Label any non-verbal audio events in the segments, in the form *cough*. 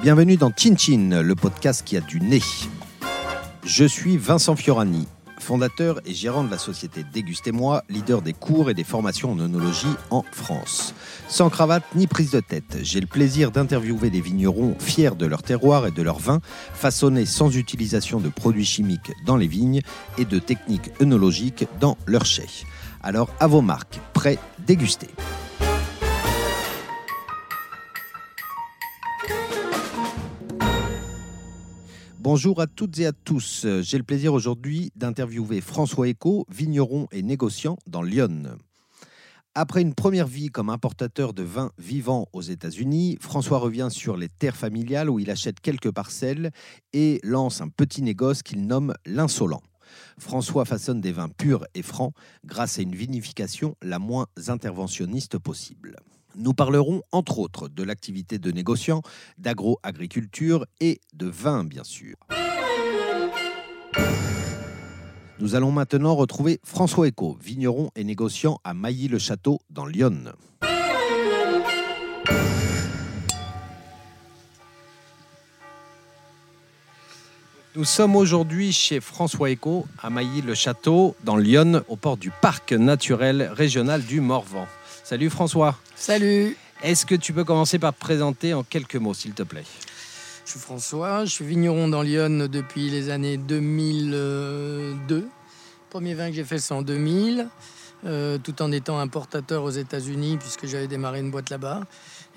Bienvenue dans Chin Chin, le podcast qui a du nez. Je suis Vincent Fiorani, fondateur et gérant de la société Dégustez-moi, leader des cours et des formations en œnologie en France. Sans cravate ni prise de tête, j'ai le plaisir d'interviewer des vignerons fiers de leur terroir et de leur vin, façonnés sans utilisation de produits chimiques dans les vignes et de techniques œnologiques dans leurs chais. Alors à vos marques, prêts, dégustez. Bonjour à toutes et à tous. J'ai le plaisir aujourd'hui d'interviewer François Eco, vigneron et négociant dans Lyon. Après une première vie comme importateur de vins vivants aux États-Unis, François revient sur les terres familiales où il achète quelques parcelles et lance un petit négoce qu'il nomme l'insolent. François façonne des vins purs et francs grâce à une vinification la moins interventionniste possible. Nous parlerons entre autres de l'activité de négociant, d'agro-agriculture et de vin bien sûr. Nous allons maintenant retrouver François Eco, vigneron et négociant à Mailly-le-Château dans Lyon. Nous sommes aujourd'hui chez François Eco à Mailly-le-Château dans Lyon au port du parc naturel régional du Morvan. Salut François. Salut. Est-ce que tu peux commencer par te présenter en quelques mots, s'il te plaît? Je suis François, je suis vigneron dans Lyon depuis les années 2002. Le premier vin que j'ai fait, c'est en 2000, euh, tout en étant importateur aux États-Unis, puisque j'avais démarré une boîte là-bas.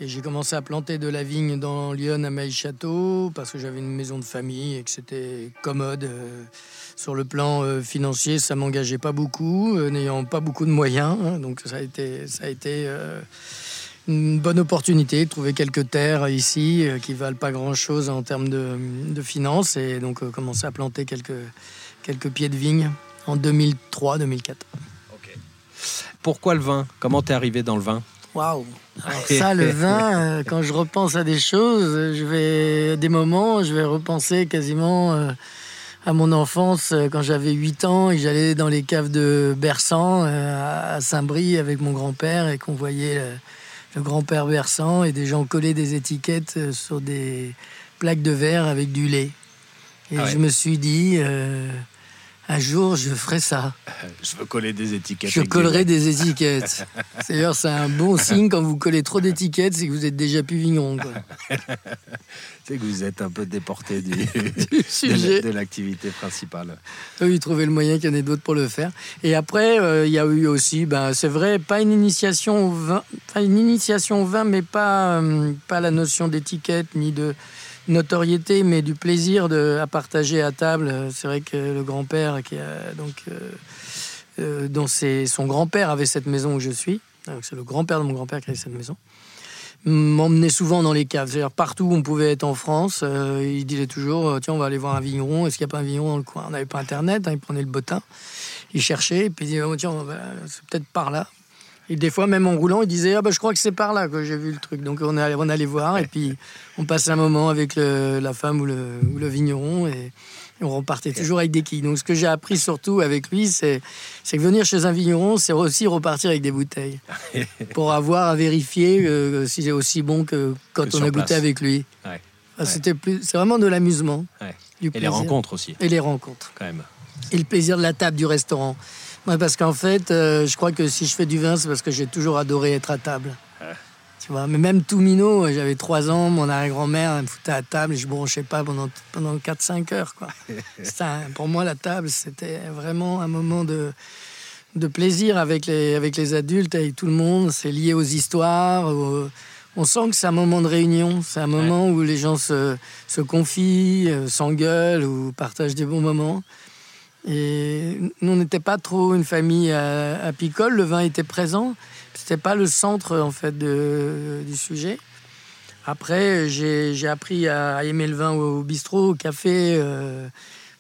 Et j'ai commencé à planter de la vigne dans Lyon à Maïs-Château, parce que j'avais une maison de famille et que c'était commode. Euh, sur le plan euh, financier, ça m'engageait pas beaucoup, euh, n'ayant pas beaucoup de moyens. hein, donc ça a été, une bonne opportunité de trouver quelques terres ici qui valent pas grand-chose en termes de, finances et donc commencer à planter quelques, pieds de vigne en 2003-2004. Pourquoi le vin? Comment t'es arrivé dans le vin? Waouh Alors ça, le vin, euh, quand je repense à des choses, je vais, à des moments, je vais repenser quasiment euh, à mon enfance, euh, quand j'avais 8 ans et j'allais dans les caves de Bersan euh, à Saint-Brie avec mon grand-père et qu'on voyait le, le grand-père Bersan et des gens coller des étiquettes sur des plaques de verre avec du lait. Et Ah ouais. je me suis dit, un jour, je ferai ça. Je veux coller des étiquettes. Je collerai des étiquettes. *laughs* C'est D'ailleurs, c'est un bon signe quand vous collez trop d'étiquettes, c'est que vous êtes déjà quoi. *laughs* C'est que vous êtes un peu déporté du, *laughs* Du sujet. de l'activité principale. Eux, ils trouvaient le moyen qu'il y en ait d'autres pour le faire. Et après, euh, il y a eu aussi, ben, c'est vrai, pas une initiation au vin, enfin, une initiation au vin, mais pas, euh, pas la notion d'étiquette ni de notoriété, mais du plaisir de, à partager à table. C'est vrai que le grand-père, qui a, donc, euh, euh, dont son grand-père avait cette maison où je suis, c'est le grand-père de mon grand-père qui avait cette maison, m'emmenait souvent dans les caves. C'est-à-dire partout où on pouvait être en France, euh, il disait toujours euh, tiens on va aller voir un vigneron. Est-ce qu'il n'y a pas un vigneron dans le coin? On n'avait pas internet, hein, il prenait le bottin, il cherchait, et puis il disait oh, tiens c'est peut-être par là. Et des fois même en roulant, il disait ah bah je crois que c'est par là que j'ai vu le truc. Donc on allait, on allait voir et puis on passait un moment avec le- la femme ou le, ou le vigneron et, et on repartait toujours avec des quilles. Donc ce que j'ai appris surtout avec lui, c'est que venir chez un vigneron, c'est aussi repartir avec des bouteilles *laughs* pour avoir à vérifier euh, si c'est aussi bon que quand Que on a goûté place. avec lui. Ouais. C'était plus, c'est vraiment de l'amusement, Ouais. Et les rencontres aussi, et les rencontres quand même. et le plaisir de la table du restaurant. Ouais, parce qu'en fait, euh, je crois que si je fais du vin, c'est parce que j'ai toujours adoré être à table. Tu vois, mais même tout minot, j'avais 3 ans, mon arrière-grand-mère elle me foutait à table et je bronchais pas pendant, pendant 4-5 heures. Quoi. *laughs* Un- pour moi, la table, c'était vraiment un moment de, de plaisir avec les, avec les adultes, avec tout le monde. C'est lié aux histoires. on sent que c'est un moment de réunion. C'est un moment où les gens se, se confient, euh, s'engueulent ou partagent des bons moments. Et nous, on n'était pas trop une famille à, à picole. Le vin était présent. C'était pas le centre, en fait, de- du sujet. Après, j'ai appris à aimer le vin au, au bistrot, au café, euh,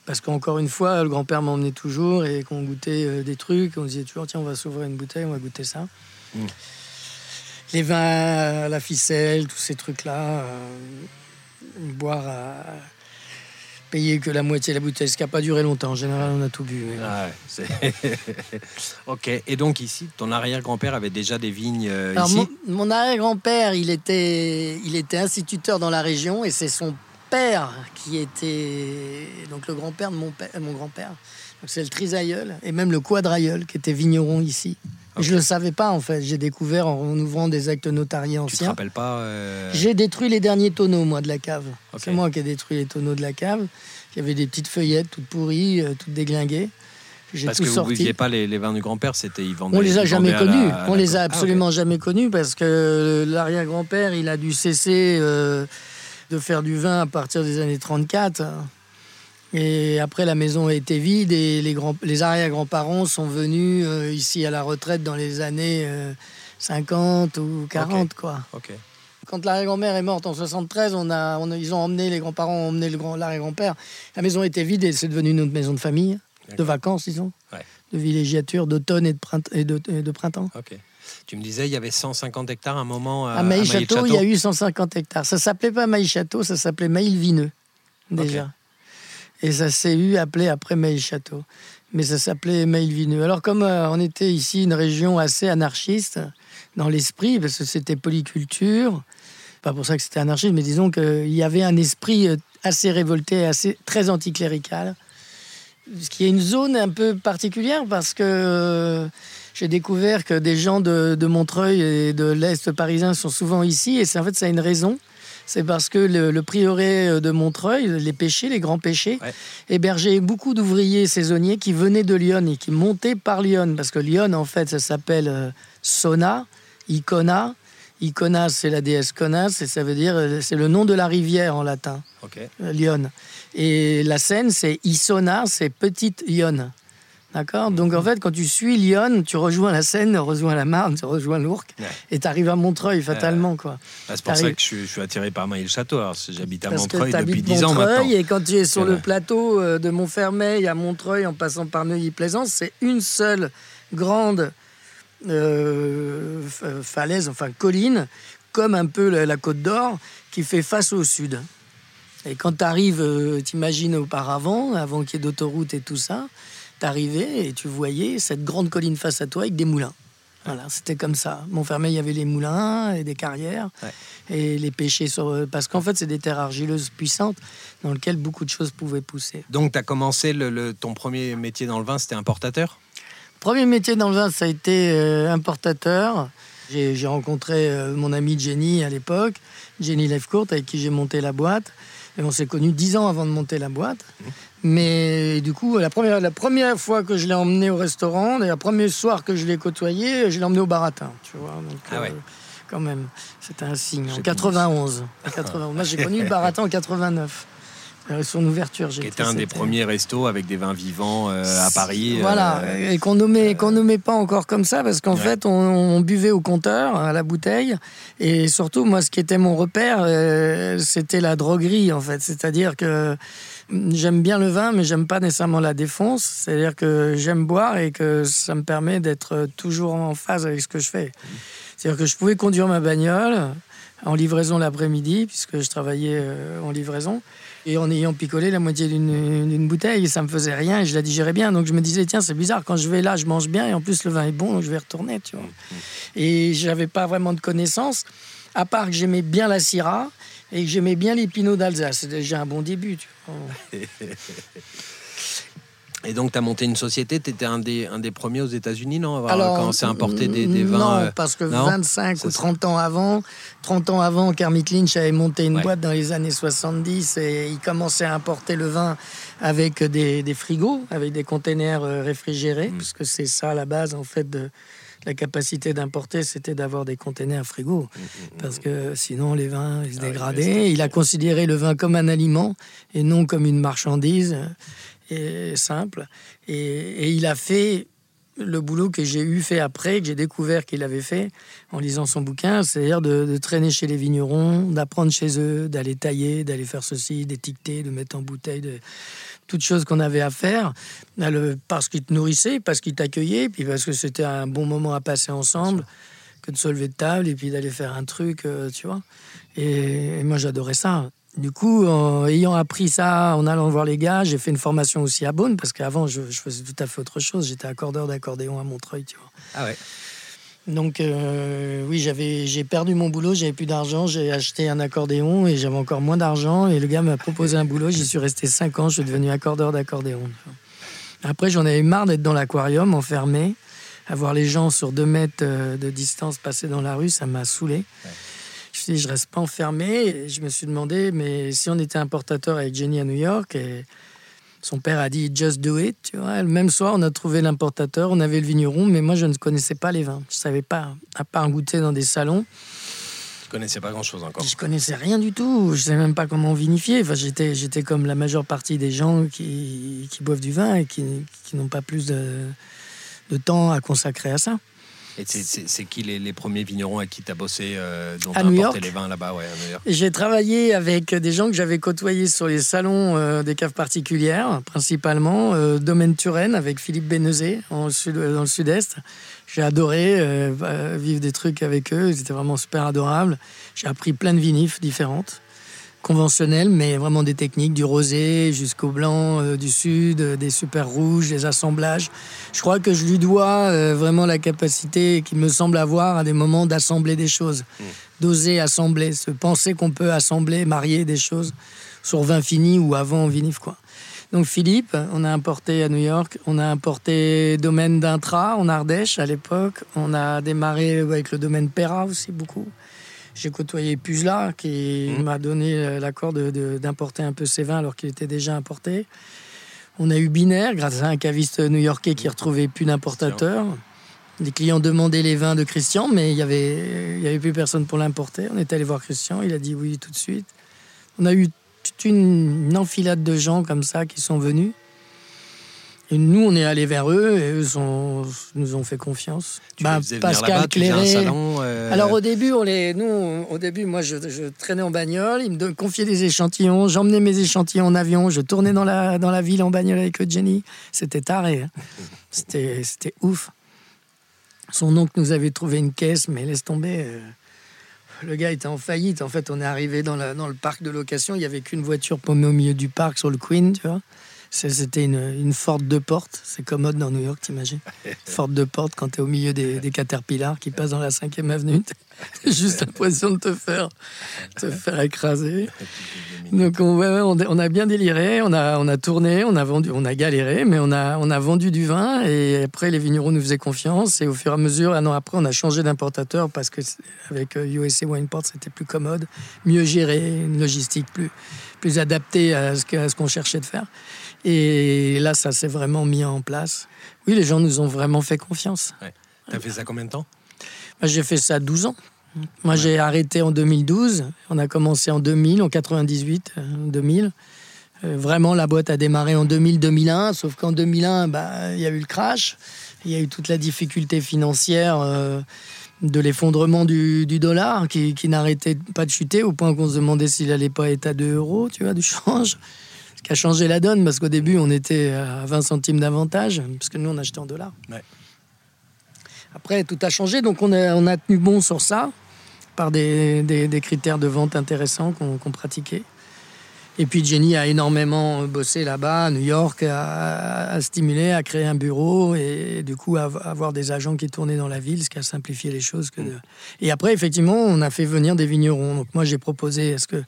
parce qu'encore une fois, le grand-père m'emmenait toujours et qu'on goûtait euh, des trucs. On disait toujours, tiens, on va s'ouvrir une bouteille, on va goûter ça. Les vins à la ficelle, tous ces trucs-là. euh, boire à, payé que la moitié de la bouteille, ce qui n'a pas duré longtemps. En général, on a tout bu. Ah *laughs* ok. Et donc ici, ton arrière-grand-père avait déjà des vignes euh, Alors, ici mon, mon arrière-grand-père, il était, il était instituteur dans la région et c'est son père qui était donc le grand-père de mon, père, mon grand-père. Donc c'est le trisaïeul et même le quadrailleul qui était vigneron ici. Et Je ne le savais pas en fait. J'ai découvert en ouvrant des actes notariés Tu te anciens. rappelles pas euh, J'ai détruit les derniers tonneaux, moi, de la cave. C'est moi qui ai détruit les tonneaux de la cave. Il y avait des petites feuillettes toutes pourries, euh, toutes déglinguées. J'ai Parce tout que vous ne buviez pas les, les vins du grand-père, c'était ils vendaient. On les a jamais la- connus. On les a Ah, absolument jamais connus parce que l'arrière-grand-père, il a dû cesser euh, de faire du vin à partir des années 34. Et après, la maison a été vide et les, grands, les arrière-grands-parents sont venus euh, ici à la retraite dans les années euh, 50 ou 40, quoi. Quand l'arrière-grand-mère est morte en 73, on a, on a- ils ont emmené, les grands-parents ont emmené le grand- l'arrière-grand-père. La maison était vide et c'est devenu notre maison de famille, de vacances, disons, Ouais. de villégiature, d'automne et de, printemps- et de- et de printemps. Ok. Tu me disais, il y avait 150 hectares à un moment à, À Maïs-Château, Mailly-Château. il y a eu 150 hectares. Ça s'appelait pas Maïs-Château, ça s'appelait Maïl-Vineux, déjà. Et ça s'est eu appelé après Maïs-Château. Mais ça s'appelait Maïl-Vineux. Alors, comme euh, on était ici une région assez anarchiste dans l'esprit, parce que c'était polyculture, pas pour ça que c'était anarchiste, mais disons qu'il y avait un esprit euh, assez révolté, assez, très anticlérical. Ce qui est une zone un peu particulière parce que euh, j'ai découvert que des gens de, de Montreuil et de l'Est parisien sont souvent ici. Et en fait, ça a une raison. C'est parce que le, le prieuré de Montreuil, les péchés, les grands péchés, Ouais. hébergeait beaucoup d'ouvriers saisonniers qui venaient de Lyon et qui montaient par Lyon. Parce que Lyon, en fait, ça s'appelle euh, Sona, Icona. Icona, c'est la déesse Conas, et ça veut dire, euh, c'est le nom de la rivière en latin. Euh, Lyon. Et la Seine, c'est Isona, c'est Petite Lyon. D'accord? Donc en fait, quand tu suis Lyon, tu rejoins la Seine, tu rejoins la Marne, tu rejoins l'Ourcq, Ouais. et tu arrives à Montreuil fatalement. quoi. Ah, c'est pour ça que je, suis- je suis attiré par c'est- j'habite à Montreuil depuis habites 10 ans maintenant. et quand tu es sur le plateau euh, de Montfermeil à Montreuil, en passant par Neuilly-Plaisance, c'est une seule grande euh, f- falaise, enfin colline, comme un peu la, la Côte d'Or, qui fait face au sud. Et quand tu arrives, t'imagines auparavant, avant qu'il y ait d'autoroute et tout ça, t'arrivais et tu voyais cette grande colline face à toi avec des moulins. Voilà, c'était comme ça. Montfermeil, il y avait les moulins et des carrières Ouais. et les pêchers sur. Parce qu'en fait, c'est des terres argileuses puissantes dans lesquelles beaucoup de choses pouvaient pousser. Donc, tu as commencé le, le- ton premier métier dans le vin, c'était importateur? Premier métier dans le vin, ça a été euh, importateur. J'ai rencontré euh, mon amie Jenny à l'époque, Jenny Lefcourt, avec qui j'ai monté la boîte. Et on s'est connus dix ans avant de monter la boîte. Mais du coup, la première, la première fois que je l'ai emmené au restaurant, et le premier soir que je l'ai côtoyé, je l'ai emmené au baratin. Tu vois, donc, euh, Ah ouais. quand même, c'était un signe. En C'est 91. En 91. Moi, j'ai connu le baratin en 89. Euh, Son ouverture, j'ai Qui était un des premiers restos avec des vins vivants euh, à Paris. euh, voilà, et qu'on nommait, qu'on nommait pas encore comme ça, parce qu'en Ouais. fait, on, on buvait au compteur, à la bouteille, et surtout, moi, ce qui était mon repère, euh, c'était la droguerie, en fait. C'est-à-dire que j'aime bien le vin, mais j'aime pas nécessairement la défonce. C'est-à-dire que j'aime boire et que ça me permet d'être toujours en phase avec ce que je fais. C'est-à-dire que je pouvais conduire ma bagnole en livraison l'après-midi, puisque je travaillais euh, en livraison. Et en ayant picolé la moitié d'une bouteille, ça me faisait rien et je la digérais bien. Donc je me disais, tiens, c'est bizarre, quand je vais là, je mange bien et en plus le vin est bon, donc je vais retourner, tu vois. Et j'avais pas vraiment de connaissances, à part que j'aimais bien la Syrah et j'aimais bien les Pinots d'Alsace. C'est déjà un bon début, tu vois. *laughs* Et donc, tu as monté une société, tu étais un des, un des premiers aux États-Unis, non avoir Alors, commencé à importer des, des vins Non, euh, parce que non 25 C'est ou ça. 30 ans avant, 30 ans avant, Kermit Lynch avait monté une Ouais. boîte dans les années 70 et il commençait à importer le vin avec des, des frigos, avec des containers euh, réfrigérés, Mm. puisque c'est ça la base en fait de la capacité d'importer, c'était d'avoir des containers frigo, parce que sinon les vins ils se Ah dégradaient. il a considéré le vin comme un aliment et non comme une marchandise euh, et simple. Et, et il a fait le boulot que j'ai eu fait après, que j'ai découvert qu'il avait fait en lisant son bouquin, c'est-à-dire de, traîner chez les vignerons, d'apprendre chez eux, d'aller tailler, d'aller faire ceci, d'étiqueter, de mettre en bouteille, de toutes choses qu'on avait à faire, parce qu'ils te nourrissaient, parce qu'ils t'accueillaient, puis parce que c'était un bon moment à passer ensemble, que de se lever de table et puis d'aller faire un truc, euh, tu vois. Et moi j'adorais ça. Du coup, en ayant appris ça, en allant voir les gars, j'ai fait une formation aussi à Beaune, parce qu'avant, je, je faisais tout à fait autre chose. J'étais accordeur d'accordéon à Montreuil, tu vois. Ah ouais. Donc euh, oui, j'avais, j'ai perdu mon boulot, j'avais plus d'argent, j'ai acheté un accordéon et j'avais encore moins d'argent. Et le gars m'a proposé un boulot, j'y suis resté 5 ans, je suis devenu accordeur d'accordéon. Après, j'en avais marre d'être dans l'aquarium, enfermé, à voir les gens sur 2 mètres euh, de distance passer dans la rue, ça m'a saoulé. Je me suis dit, je reste pas enfermé. Et je me suis demandé, mais si on était importateur avec Jenny à New York, et son père a dit just do it. Tu vois. Le même soir, on a trouvé l'importateur, on avait le vigneron, mais moi, je ne connaissais pas les vins. Je savais pas, à part goûter dans des salons. Je connaissais pas grand-chose encore. Je connaissais rien du tout. Je savais même pas comment vinifier. Enfin, j'étais, j'étais comme la majeure partie des gens qui, qui boivent du vin et qui, qui n'ont pas plus de, de temps à consacrer à ça. Et c'est- qui les, les premiers vignerons à qui tu as bossé, euh, dont À tu as New importé York les vins là-bas, ouais, J'ai travaillé avec des gens que j'avais côtoyés sur les salons euh, des caves particulières, principalement. Euh, Domaine Turenne avec Philippe Bénezet en sud, dans le sud-est. J'ai adoré euh, euh, vivre des trucs avec eux. Ils étaient vraiment super adorables. J'ai appris plein de vinifs différentes, conventionnelles, mais vraiment des techniques, du rosé jusqu'au blanc euh, du sud, euh, des super rouges, des assemblages. Je crois que je lui dois euh, vraiment la capacité qu'il me semble avoir à des moments d'assembler des choses, d'oser assembler, se penser qu'on peut assembler, marier des choses sur vin fini ou avant vinif quoi. Donc Philippe, on a importé à New York, on a importé domaine d'Intra en Ardèche à l'époque, on a démarré avec le domaine Perra aussi beaucoup. J'ai côtoyé Puzla qui Mhm. m'a donné l'accord d'importer un peu ses vins alors qu'il était déjà importé. On a eu Binaire grâce à un caviste new-yorkais qui retrouvait plus d'importateur. Les clients demandaient les vins de Christian, mais il n'y avait, y avait plus personne pour l'importer. On est allé voir Christian, il a dit oui tout de suite. On a eu toute une, une enfilade de gens comme ça qui sont venus. Et nous, on est allés vers eux et eux nous ont fait confiance. Tu Bah, les un Cléré. salon euh, Alors au début, on les, nous, on- au début, moi, je, je traînais en bagnole, ils me confiaient des échantillons, j'emmenais mes échantillons en avion, je tournais dans la, dans la ville en bagnole avec Jenny. C'était taré, hein. *laughs* c'était, c'était ouf. Son oncle nous avait trouvé une caisse, mais laisse tomber. euh, le gars était en faillite. En fait, on est arrivé dans, la- dans le parc de location, il n'y avait qu'une voiture paumée au milieu du parc sur le Queen, tu vois. C'était une, une Ford de porte. C'est commode dans New York, t'imagines *laughs* Ford de porte quand t'es au milieu des, des Caterpillars qui passent dans la 5e avenue. *laughs* T'as juste l'impression de te faire, te *laughs* faire écraser. Donc on, ouais, ouais, on, on a bien déliré, on a, on a tourné, on a vendu, on a galéré, mais on a, on a vendu du vin et après les vignerons nous faisaient confiance et au fur et à mesure, un an après, on a changé d'importateur parce que avec euh, USA Wineport c'était plus commode, mieux géré, une logistique plus, plus adaptée à ce que- à ce qu'on cherchait de faire. Et là, ça s'est vraiment mis en place. Oui, les gens nous ont vraiment fait confiance. T'as fait ça combien de temps? Moi, j'ai fait ça 12 ans. Moi, j'ai arrêté en 2012. On a commencé en 2000, en 98, euh, 2000. Euh, vraiment, la boîte a démarré en 2000-2001. Sauf qu'en 2001, bah, il y a eu le crash. Il y a eu toute la difficulté financière euh, de l'effondrement du, du dollar qui, qui n'arrêtait pas de chuter au point qu'on se demandait s'il n'allait pas être à 2 euros, tu vois, du change. Qui a changé la donne parce qu'au début, on était à 20 centimes d'avantage parce que nous, on achetait en dollars. Ouais. Après, tout a changé, donc on a, on a tenu bon sur ça, par des, des- des critères de vente intéressants qu'on pratiquait. Et puis Jenny a énormément bossé là-bas, à New York, à, à stimuler, à créer un bureau et du coup à av- avoir des agents qui tournaient dans la ville, ce qui a simplifié les choses. Que de- Et après, effectivement, on a fait venir des vignerons. Donc moi, j'ai proposé à ce que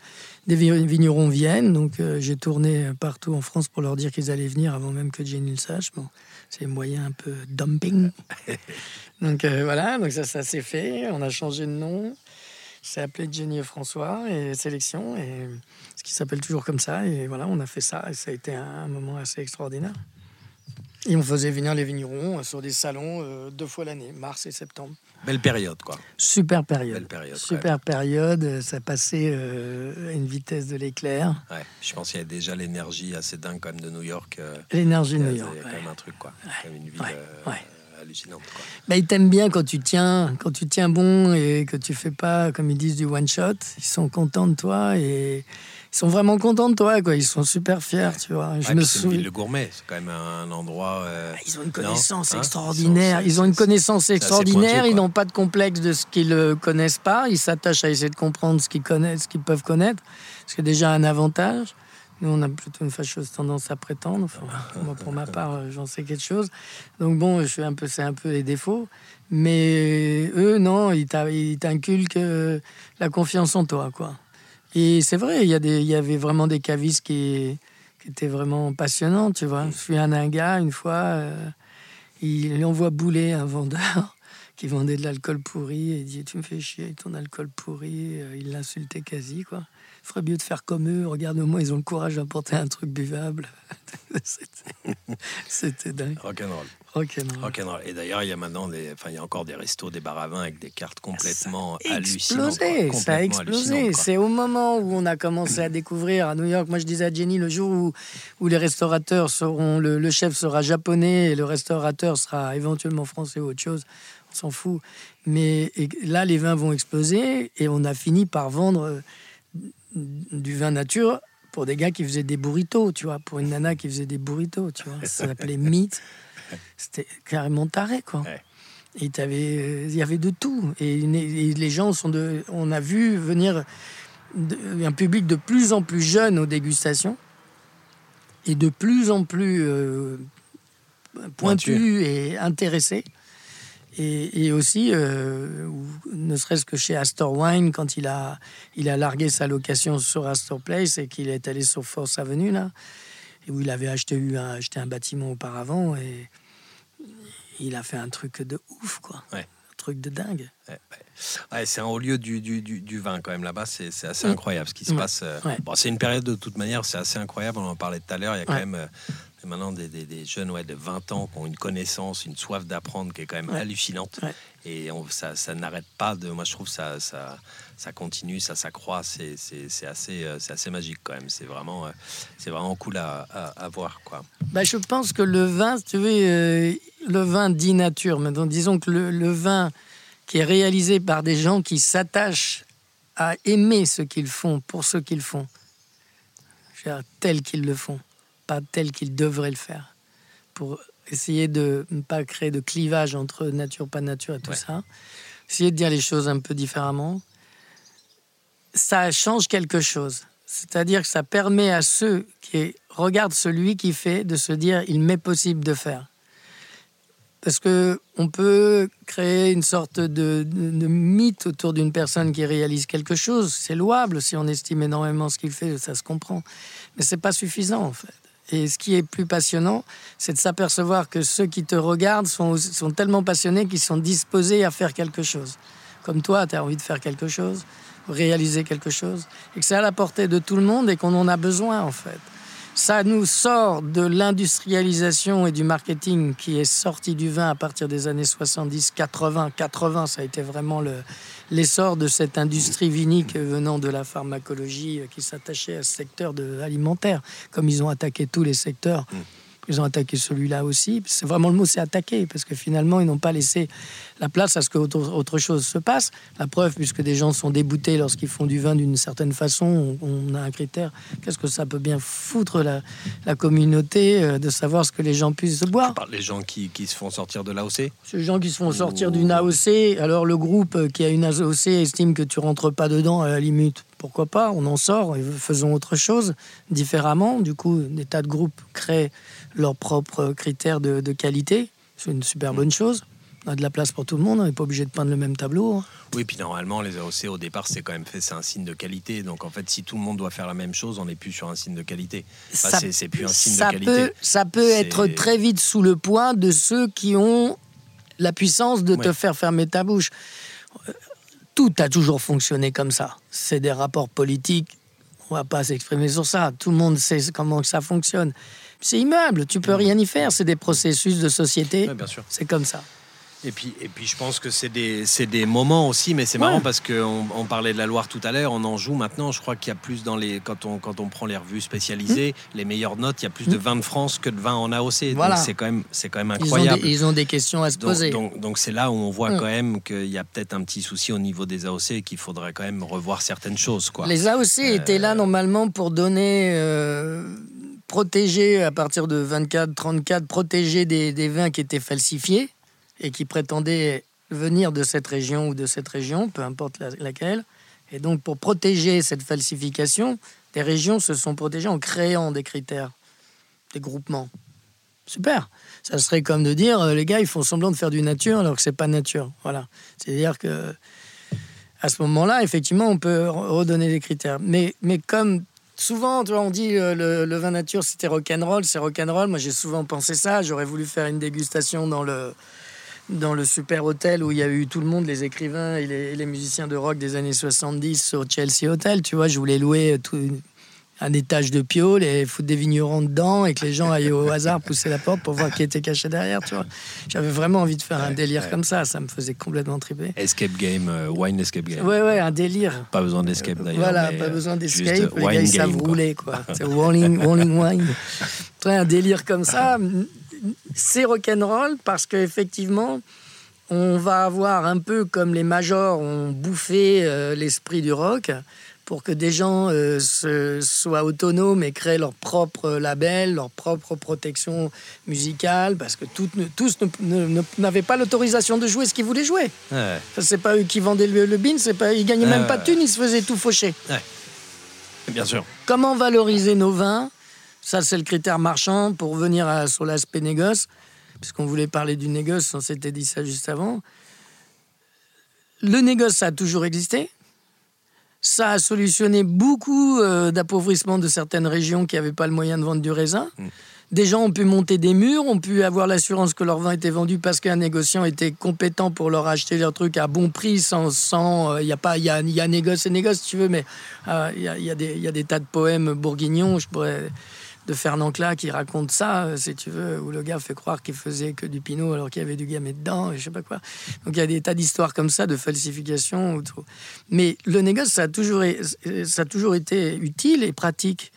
des vi- vignerons viennent. Donc euh, j'ai tourné partout en France pour leur dire qu'ils allaient venir avant même que Jenny le sache. Bon, c'est moyen un peu dumping. *laughs* Donc euh, voilà, donc ça, ça s'est fait. On a changé de nom. C'est appelé Jenny et François et Sélection, et ce qui s'appelle toujours comme ça. Et voilà, on a fait ça et ça a été un moment assez extraordinaire. Et on faisait venir les vignerons euh, sur des salons euh, deux fois l'année, mars et septembre. Belle période, quoi. Super période. Belle période, Super période. Ça passait euh, à une vitesse de l'éclair. Ouais. Je pense qu'il y a déjà l'énergie assez dingue quand même de New York. euh, L'énergie de New il y a York. quand ouais. même un truc, quoi. Même une ville euh, hallucinante. Bah, ils t'aiment bien quand tu tiens, quand tu tiens bon et que tu fais pas, comme ils disent, du one shot. Ils sont contents de toi et ils sont vraiment contents de toi, quoi. Ils sont super fiers, tu vois. Je me souviens. Le gourmet, c'est quand même un endroit. Euh, ils ont une connaissance hein extraordinaire. Ils ont une connaissance extraordinaire. ils n'ont pas de complexe de ce qu'ils ne connaissent pas. Ils s'attachent à essayer de comprendre ce qu'ils connaissent, ce qu'ils peuvent connaître, ce qui est déjà un avantage. Nous, on a plutôt une fâcheuse tendance à prétendre. *laughs* moi, pour ma part, euh, j'en sais quelque chose. Donc bon, je suis un peu, c'est un peu les défauts. Mais eux, non, ils t'inculquent la confiance en toi, quoi. Et c'est vrai, il y, avait vraiment des cavistes qui, étaient vraiment passionnants, tu vois. Je suis un, un gars, une fois, euh, il envoie bouler un vendeur qui vendait de l'alcool pourri et il dit Tu me fais chier avec ton alcool pourri. Euh, il l'insultait quasi, quoi ferait mieux de faire comme eux. Regarde-moi, ils ont le courage d'apporter un truc buvable. *laughs* C'était dingue. Rock'n'roll. Rock'n'roll. Et d'ailleurs, il y a maintenant des, enfin, il y a encore des restos, des bar à vin avec des cartes complètement ça a hallucinantes. ça a explosé. C'est au moment où on a commencé à découvrir à New York. Moi, je disais à Jenny le jour où, où les restaurateurs seront, le, chef sera japonais et le restaurateur sera éventuellement français ou autre chose. On s'en fout. Mais là, les vins vont exploser et on a fini par vendre du vin nature pour des gars qui faisaient des burritos, tu vois, pour une nana qui faisait des burritos, tu vois. Ça s'appelait *laughs* Meat. C'était carrément taré, quoi. Et euh, il y avait de tout. Et, les gens sont de. On a vu venir un public de plus en plus jeune aux dégustations et de plus en plus euh, pointu et intéressé. Et, aussi, euh, ne serait-ce que chez Astor Wine, quand il a, il a largué sa location sur Astor Place et qu'il est allé sur Force Avenue, là, et où il avait acheté, un, acheté un bâtiment auparavant, et il a fait un truc de ouf, quoi. Un truc de dingue. Ouais, c'est un haut lieu du, du, du, vin, quand même, là-bas. C'est assez mm. incroyable ce qui se passe. Euh, bon, c'est une période, de toute manière, c'est assez incroyable. On en parlait tout à l'heure. Il y a quand même euh, maintenant des, des, jeunes ouais, de 20 ans qui ont une connaissance, une soif d'apprendre qui est quand même hallucinante. Et on, ça, ça n'arrête pas de. Moi, je trouve ça, ça, ça continue, ça s'accroît. C'est, c'est, assez, euh, c'est assez magique quand même. C'est vraiment, euh, c'est vraiment cool à, à, voir. Quoi. Bah, je pense que le vin, tu veux, euh, le vin dit nature. Maintenant, disons que le, le vin qui est réalisé par des gens qui s'attachent à aimer ce qu'ils font pour ce qu'ils font, tel qu'ils le font pas tel qu'il devrait le faire, pour essayer de ne pas créer de clivage entre nature, pas nature et tout ça, essayer de dire les choses un peu différemment, ça change quelque chose. C'est-à-dire que ça permet à ceux qui regardent celui qui fait de se dire il m'est possible de faire. Parce que on peut créer une sorte de, de mythe autour d'une personne qui réalise quelque chose. C'est louable si on estime énormément ce qu'il fait, ça se comprend. Mais c'est pas suffisant en fait. Et ce qui est plus passionnant, c'est de s'apercevoir que ceux qui te regardent sont, tellement passionnés qu'ils sont disposés à faire quelque chose. Comme toi, tu as envie de faire quelque chose, réaliser quelque chose, et que c'est à la portée de tout le monde et qu'on en a besoin en fait ça nous sort de l'industrialisation et du marketing qui est sorti du vin à partir des années 70, 80. 80, ça a été vraiment l'essor de cette industrie vinique venant de la pharmacologie qui s'attachait à ce secteur de, alimentaire, comme ils ont attaqué tous les secteurs. Mm. Ils ont attaqué celui-là aussi. C'est vraiment le mot, c'est attaquer, parce que finalement, ils n'ont pas laissé la place à ce que autre, chose se passe. La preuve, puisque des gens sont déboutés lorsqu'ils font du vin d'une certaine façon, on, a un critère. Qu'est-ce que ça peut bien foutre la, la communauté euh, de savoir ce que les gens puissent boire? Les gens qui, qui, se font sortir de l'AOC Les gens qui se font sortir d'une AOC. Alors le groupe euh, qui a une AOC estime que tu rentres pas dedans à la limite pourquoi pas, on en sort et faisons autre chose différemment. Du coup, des tas de groupes créent leurs propres critères de, qualité. C'est une super bonne chose. On a de la place pour tout le monde, on n'est pas obligé de peindre le même tableau. Hein. Oui, puis normalement, les AOC au départ, c'est quand même fait, c'est un signe de qualité. Donc en fait, si tout le monde doit faire la même chose, on n'est plus sur un signe de qualité. c'est plus un signe de qualité. Peut, ça peut être très vite sous le poids de ceux qui ont la puissance de te faire fermer ta bouche tout a toujours fonctionné comme ça. C'est des rapports politiques. On va pas s'exprimer sur ça. Tout le monde sait comment ça fonctionne. C'est immeuble. Tu peux rien y faire. C'est des processus de société. C'est comme ça. Et puis, et puis je pense que c'est des, des moments aussi, mais c'est marrant parce qu'on on parlait de la Loire tout à l'heure, on en joue maintenant. Je crois qu'il y a plus dans les. Quand on, quand on prend les revues spécialisées, mmh. les meilleures notes, il y a plus de 20 mmh. de France que de 20 en AOC. Voilà. Donc c'est quand, même, quand même incroyable. Ils ont, des, questions à se poser. Donc c'est là où on voit mmh. quand même qu'il y a peut-être un petit souci au niveau des AOC et qu'il faudrait quand même revoir certaines choses. Quoi. Les AOC étaient là euh, normalement pour donner. Euh, protéger à partir de 24-34, protéger des, vins qui étaient falsifiés et qui prétendaient venir de cette région ou de cette région, peu importe laquelle. Et donc, pour protéger cette falsification, des régions se sont protégées en créant des critères, des groupements. Super. Ça serait comme de dire, euh, les gars, ils font semblant de faire du nature alors que c'est pas nature. Voilà. C'est-à-dire que à ce moment-là, effectivement, on peut redonner des critères. Mais, mais comme souvent, tu vois, on dit euh, le, vin nature, c'était rock'n'roll, c'est rock'n'roll. Moi, j'ai souvent pensé ça. J'aurais voulu faire une dégustation dans le, dans le super hôtel où il y a eu tout le monde, les écrivains et les, musiciens de rock des années 70 au Chelsea Hotel. Tu vois, je voulais louer tout, un étage de piole et foutre des vignerons dedans et que les gens aillent au hasard pousser la porte pour voir qui était caché derrière. Tu vois, j'avais vraiment envie de faire un délire comme ça. Ça me faisait complètement triper. Escape game, euh, wine escape game. Ouais, ouais, un délire. Pas besoin d'escape d'ailleurs. Voilà, pas besoin d'escape. Les gars, ils savent rouler, quoi. *laughs* C'est walling, walling wine. un délire comme ça *laughs* c'est rock'n'roll parce qu'effectivement, on va avoir un peu comme les majors ont bouffé euh, l'esprit du rock pour que des gens euh, soient autonomes et créent leur propre label, leur propre protection musicale, parce que tous n'avaient pas l'autorisation de jouer ce qu'ils voulaient jouer. Ouais. C'est pas eux qui vendaient le, le bin, c'est pas, ils gagnaient même pas de thunes, ils se faisaient tout faucher. Bien sûr. Comment valoriser nos vins? Ça, c'est le critère marchand pour venir sur l'aspect négoce, puisqu'on voulait parler du négoce, on s'était dit ça juste avant. Le négoce, ça a toujours existé. Ça a solutionné beaucoup euh, d'appauvrissement de certaines régions qui n'avaient pas le moyen de vendre du raisin. Mm. Des gens ont pu monter des murs, ont pu avoir l'assurance que leur vin était vendu parce qu'un négociant était compétent pour leur acheter leur truc à bon prix sans. Il n'y euh, a pas. Il y a, y a négoce et négoce, si tu veux, mais euh, il y, a, y, y, a, des tas de poèmes bourguignons. Je pourrais de Fernand Clat qui raconte ça, euh, si tu veux, où le gars fait croire qu'il faisait que du pinot alors qu'il y avait du gamay dedans, et je sais pas quoi. Donc il y a des tas d'histoires comme ça, de falsification. Mais le négoce, ça a, toujours, ça a toujours été utile et pratique.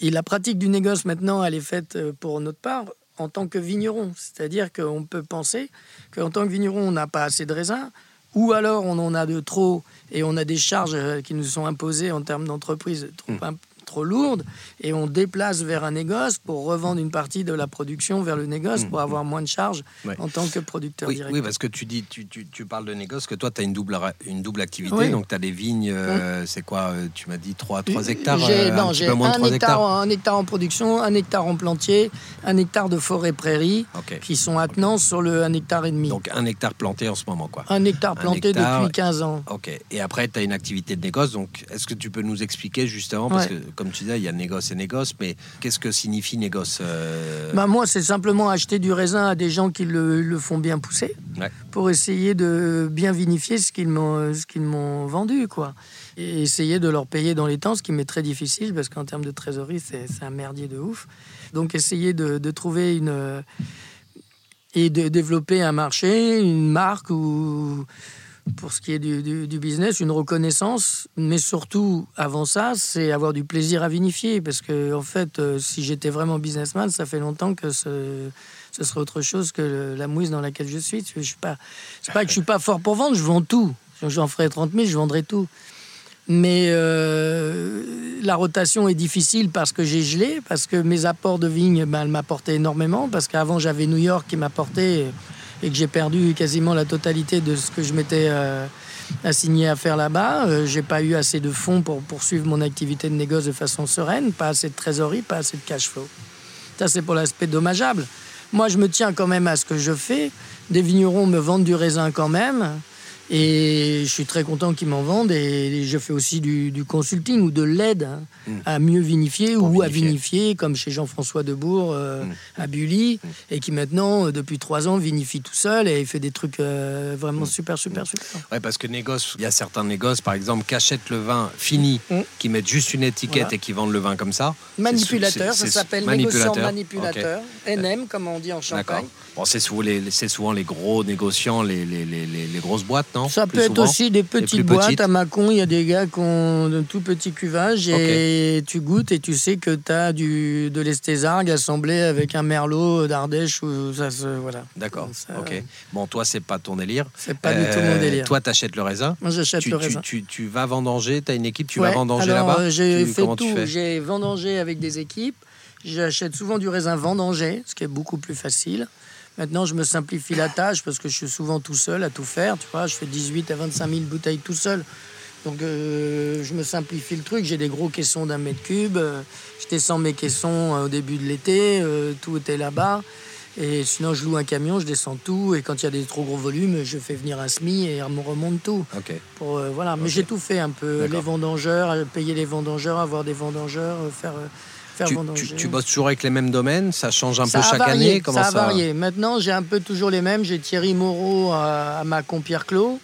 Et la pratique du négoce, maintenant, elle est faite euh, pour notre part en tant que vigneron. C'est-à-dire qu'on peut penser qu'en tant que vigneron, on n'a pas assez de raisins, ou alors on en a de trop et on a des charges euh, qui nous sont imposées en termes d'entreprise trop, mmh trop lourde et on déplace vers un négoce pour revendre une partie de la production vers le négoce pour avoir moins de charges en tant que producteur oui, direct. Oui, parce que tu dis, tu, tu, tu parles de négoce, que toi, tu as une double, une double activité. Donc, tu as des vignes, euh, c'est quoi euh, Tu m'as dit 3, 3 hectares J'ai euh, un, un, hectare, un hectare en production, un hectare en plantier, un hectare de forêt prairie qui sont attenants sur le 1 hectare et demi. Donc, un hectare planté en ce moment, quoi. Un hectare planté depuis 15 ans. Ok. Et après, tu as une activité de négoce. Donc, est-ce que tu peux nous expliquer justement, parce que comme tu disais, il y a négoce et négoce, mais qu'est-ce que signifie négoce euh bah Moi, c'est simplement acheter du raisin à des gens qui le, font bien pousser pour essayer de bien vinifier ce qu'ils m'ont, ce qu'ils m'ont vendu, quoi. Et essayer de leur payer dans les temps, ce qui m'est très difficile parce qu'en termes de trésorerie, c'est, un merdier de ouf. Donc, essayer de, de trouver une. et de développer un marché, une marque ou pour ce qui est du, business, une reconnaissance, mais surtout, avant ça, c'est avoir du plaisir à vinifier. Parce que, en fait, euh, si j'étais vraiment businessman, ça fait longtemps que ce, ce serait autre chose que la mouise dans laquelle je suis. Je suis pas, c'est pas que je suis pas fort pour vendre, je vends tout. J'en ferais 30 000, je vendrais tout. Mais euh, la rotation est difficile parce que j'ai gelé, parce que mes apports de vigne, ben, m'apportaient énormément, parce qu'avant j'avais New York qui m'apportait et que j'ai perdu quasiment la totalité de ce que je m'étais euh, assigné à faire là-bas. Euh, j'ai pas eu assez de fonds pour poursuivre mon activité de négoce de façon sereine, pas assez de trésorerie, pas assez de cash flow. Ça, c'est pour l'aspect dommageable. Moi, je me tiens quand même à ce que je fais. Des vignerons me vendent du raisin quand même. Et je suis très content qu'ils m'en vendent. Et je fais aussi du, du consulting ou de l'aide hein, Mm. à mieux vinifier Pour ou à vinifier. comme chez Jean-François Debourg euh, Mm. à Bully, et qui maintenant, euh, depuis trois ans, vinifie tout seul et il fait des trucs euh, vraiment super, super, super. Ouais, parce que négoce, il y a certains négoces, par exemple, qui achètent le vin fini, qui mettent juste une étiquette Voilà. et qui vendent le vin comme ça. Manipulateur, ça s'appelle manipulateur. négociant manipulateur. NM, comme on dit en. Champagne. Bon, c'est souvent les, c'est souvent les gros négociants, les, les, les, les- les grosses boîtes, Ça peut être souvent aussi des petites boîtes. petites. À Mâcon, il y a des gars qui ont de tout petits cuvages et tu goûtes et tu sais que tu as du, de l'esthésargue assemblé avec un merlot d'Ardèche. Ou ça se, voilà. D'accord, ok. Bon, toi, c'est pas ton délire. C'est pas du tout Euh, mon délire. Toi, t'achètes le raisin. Moi, j'achète Tu, le tu, raisin. tu, tu vas vendanger, tu as une équipe, tu Ouais, vas vendanger là-bas euh, J'ai Tu- fait tu tout. J'ai vendangé avec des équipes. J'achète souvent du raisin vendangé, ce qui est beaucoup plus facile. Maintenant, je me simplifie la tâche parce que je suis souvent tout seul à tout faire. Tu vois, je fais 18 à 25 000 bouteilles tout seul. Donc, euh, je me simplifie le truc. J'ai des gros caissons d'un mètre cube. Euh, Je descends mes caissons euh, au début de l'été. Euh, tout était là-bas. Et sinon, je loue un camion, je descends tout. Et quand il y a des trop gros volumes, je fais venir un SMI et on me remonte tout. Ok. Pour, euh, voilà. Mais Ok. j'ai tout fait un peu. Les vendangeurs, payer les vendangeurs, avoir des vendangeurs, faire Tu, vendanger. tu, tu bosses toujours avec les mêmes domaines Ça change un ça peu chaque varié, année Comment ça a varié. Maintenant, j'ai un peu toujours les mêmes. J'ai Thierry Moreau à, à Mâcon Pierre Clos.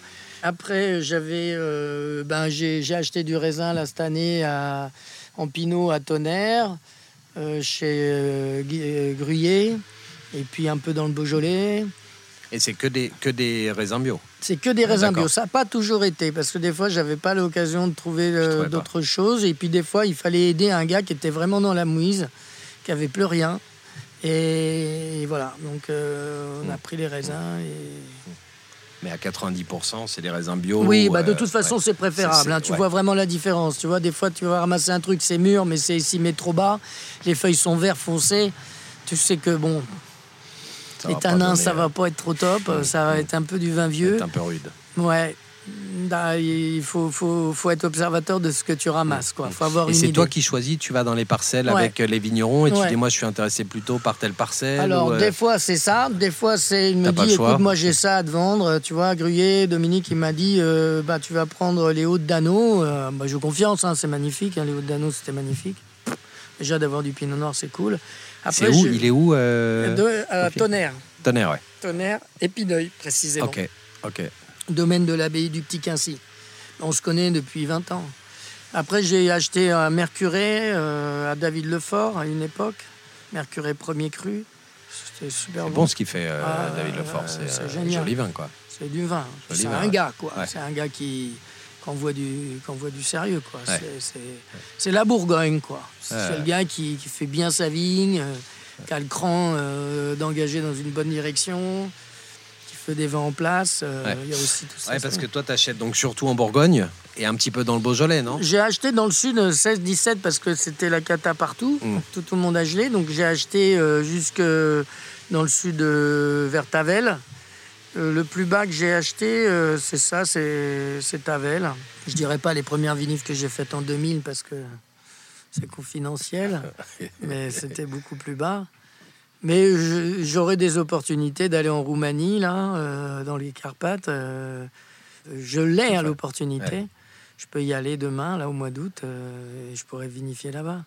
Après, j'avais, euh, ben, j'ai acheté du raisin là, cette année à, en Pinot à Tonnerre, euh, chez euh, euh, Gruyère, et puis un peu dans le Beaujolais. Et c'est que des, que des raisins bio C'est que des raisins d'accord. bio. Ça n'a pas toujours été, parce que des fois, j'avais pas l'occasion de trouver euh, d'autres choses. Et puis des fois, il fallait aider un gars qui était vraiment dans la mouise, qui avait plus rien. Et voilà, donc euh, on a pris les raisins. Et... Mais à 90%, c'est des raisins bio. oui, bah, de euh, toute façon, ouais. c'est préférable. Hein. Tu ouais. vois vraiment la différence. Tu vois, des fois, tu vas ramasser un truc, c'est mûr, mais c'est ici, mais trop bas. Les feuilles sont vert foncé. Tu sais que, bon, Ça les tanins, donner, ça euh, va pas être trop top. Ça va être un peu du vin c'est vieux. un peu rude. Ouais. Bah, il faut, faut, faut être observateur de ce que tu ramasses. Quoi. faut avoir Et c'est toi qui choisis, tu vas dans les parcelles Ouais. avec euh, les vignerons et tu Ouais. dis moi je suis intéressé plutôt par telle parcelle. Alors, ou, euh, des fois, c'est ça. Des fois, c'est. Il me dit écoute, moi, j'ai ça à te vendre. Tu vois, Gruyère, Dominique, il m'a dit euh, bah, tu vas prendre les Hautes d'Anneau. Euh, bah, j'ai confiance, hein, c'est magnifique. hein, les Hautes d'Anneau, c'était magnifique. Déjà, d'avoir du pinot noir, c'est cool. C'est où Il est où euh, de, euh, Tonnerre. Tonnerre, ouais. Tonnerre, Épineuil, précisément. Ok, ok. domaine de l'abbaye du Petit Quincy. On se connaît depuis 20 ans. Après, j'ai acheté un Mercuret euh, à David Lefort à une époque. Mercuret premier cru. C'était super C'est bon. bon ce qu'il fait, Ah, David Lefort. C'est génial. joli vin, quoi. C'est du vin. C'est un gars, quoi. Ouais. C'est un gars qui qu'on voit du qu'on voit du sérieux, quoi. Ouais. C'est- la Bourgogne, quoi. C'est le gars qui, qui fait bien sa vigne, euh, qui a le cran euh, d'engager dans une bonne direction, qui fait des vins en place. euh, Ouais. Il y a aussi tout ça. Ouais, parce que toi, t'achètes donc surtout en Bourgogne et un petit peu dans le Beaujolais, non? J'ai acheté dans le sud euh, 16-17 parce que c'était la cata partout. Mm. Tout, tout le monde a gelé. Donc j'ai acheté euh, jusque dans le sud euh, vers Tavel. Euh, le plus bas que j'ai acheté, euh, c'est ça, c'est Tavel. Je dirais pas les premières vinifs que j'ai faites en 2000 parce que c'est confidentiel, *laughs* mais c'était beaucoup plus bas. Mais j'aurai des opportunités d'aller en Roumanie, là, euh, dans les Carpates. euh, je l'ai, hein, fait. l'opportunité. Ouais. Je peux y aller demain, là, au mois d'août, et je pourrais vinifier là-bas.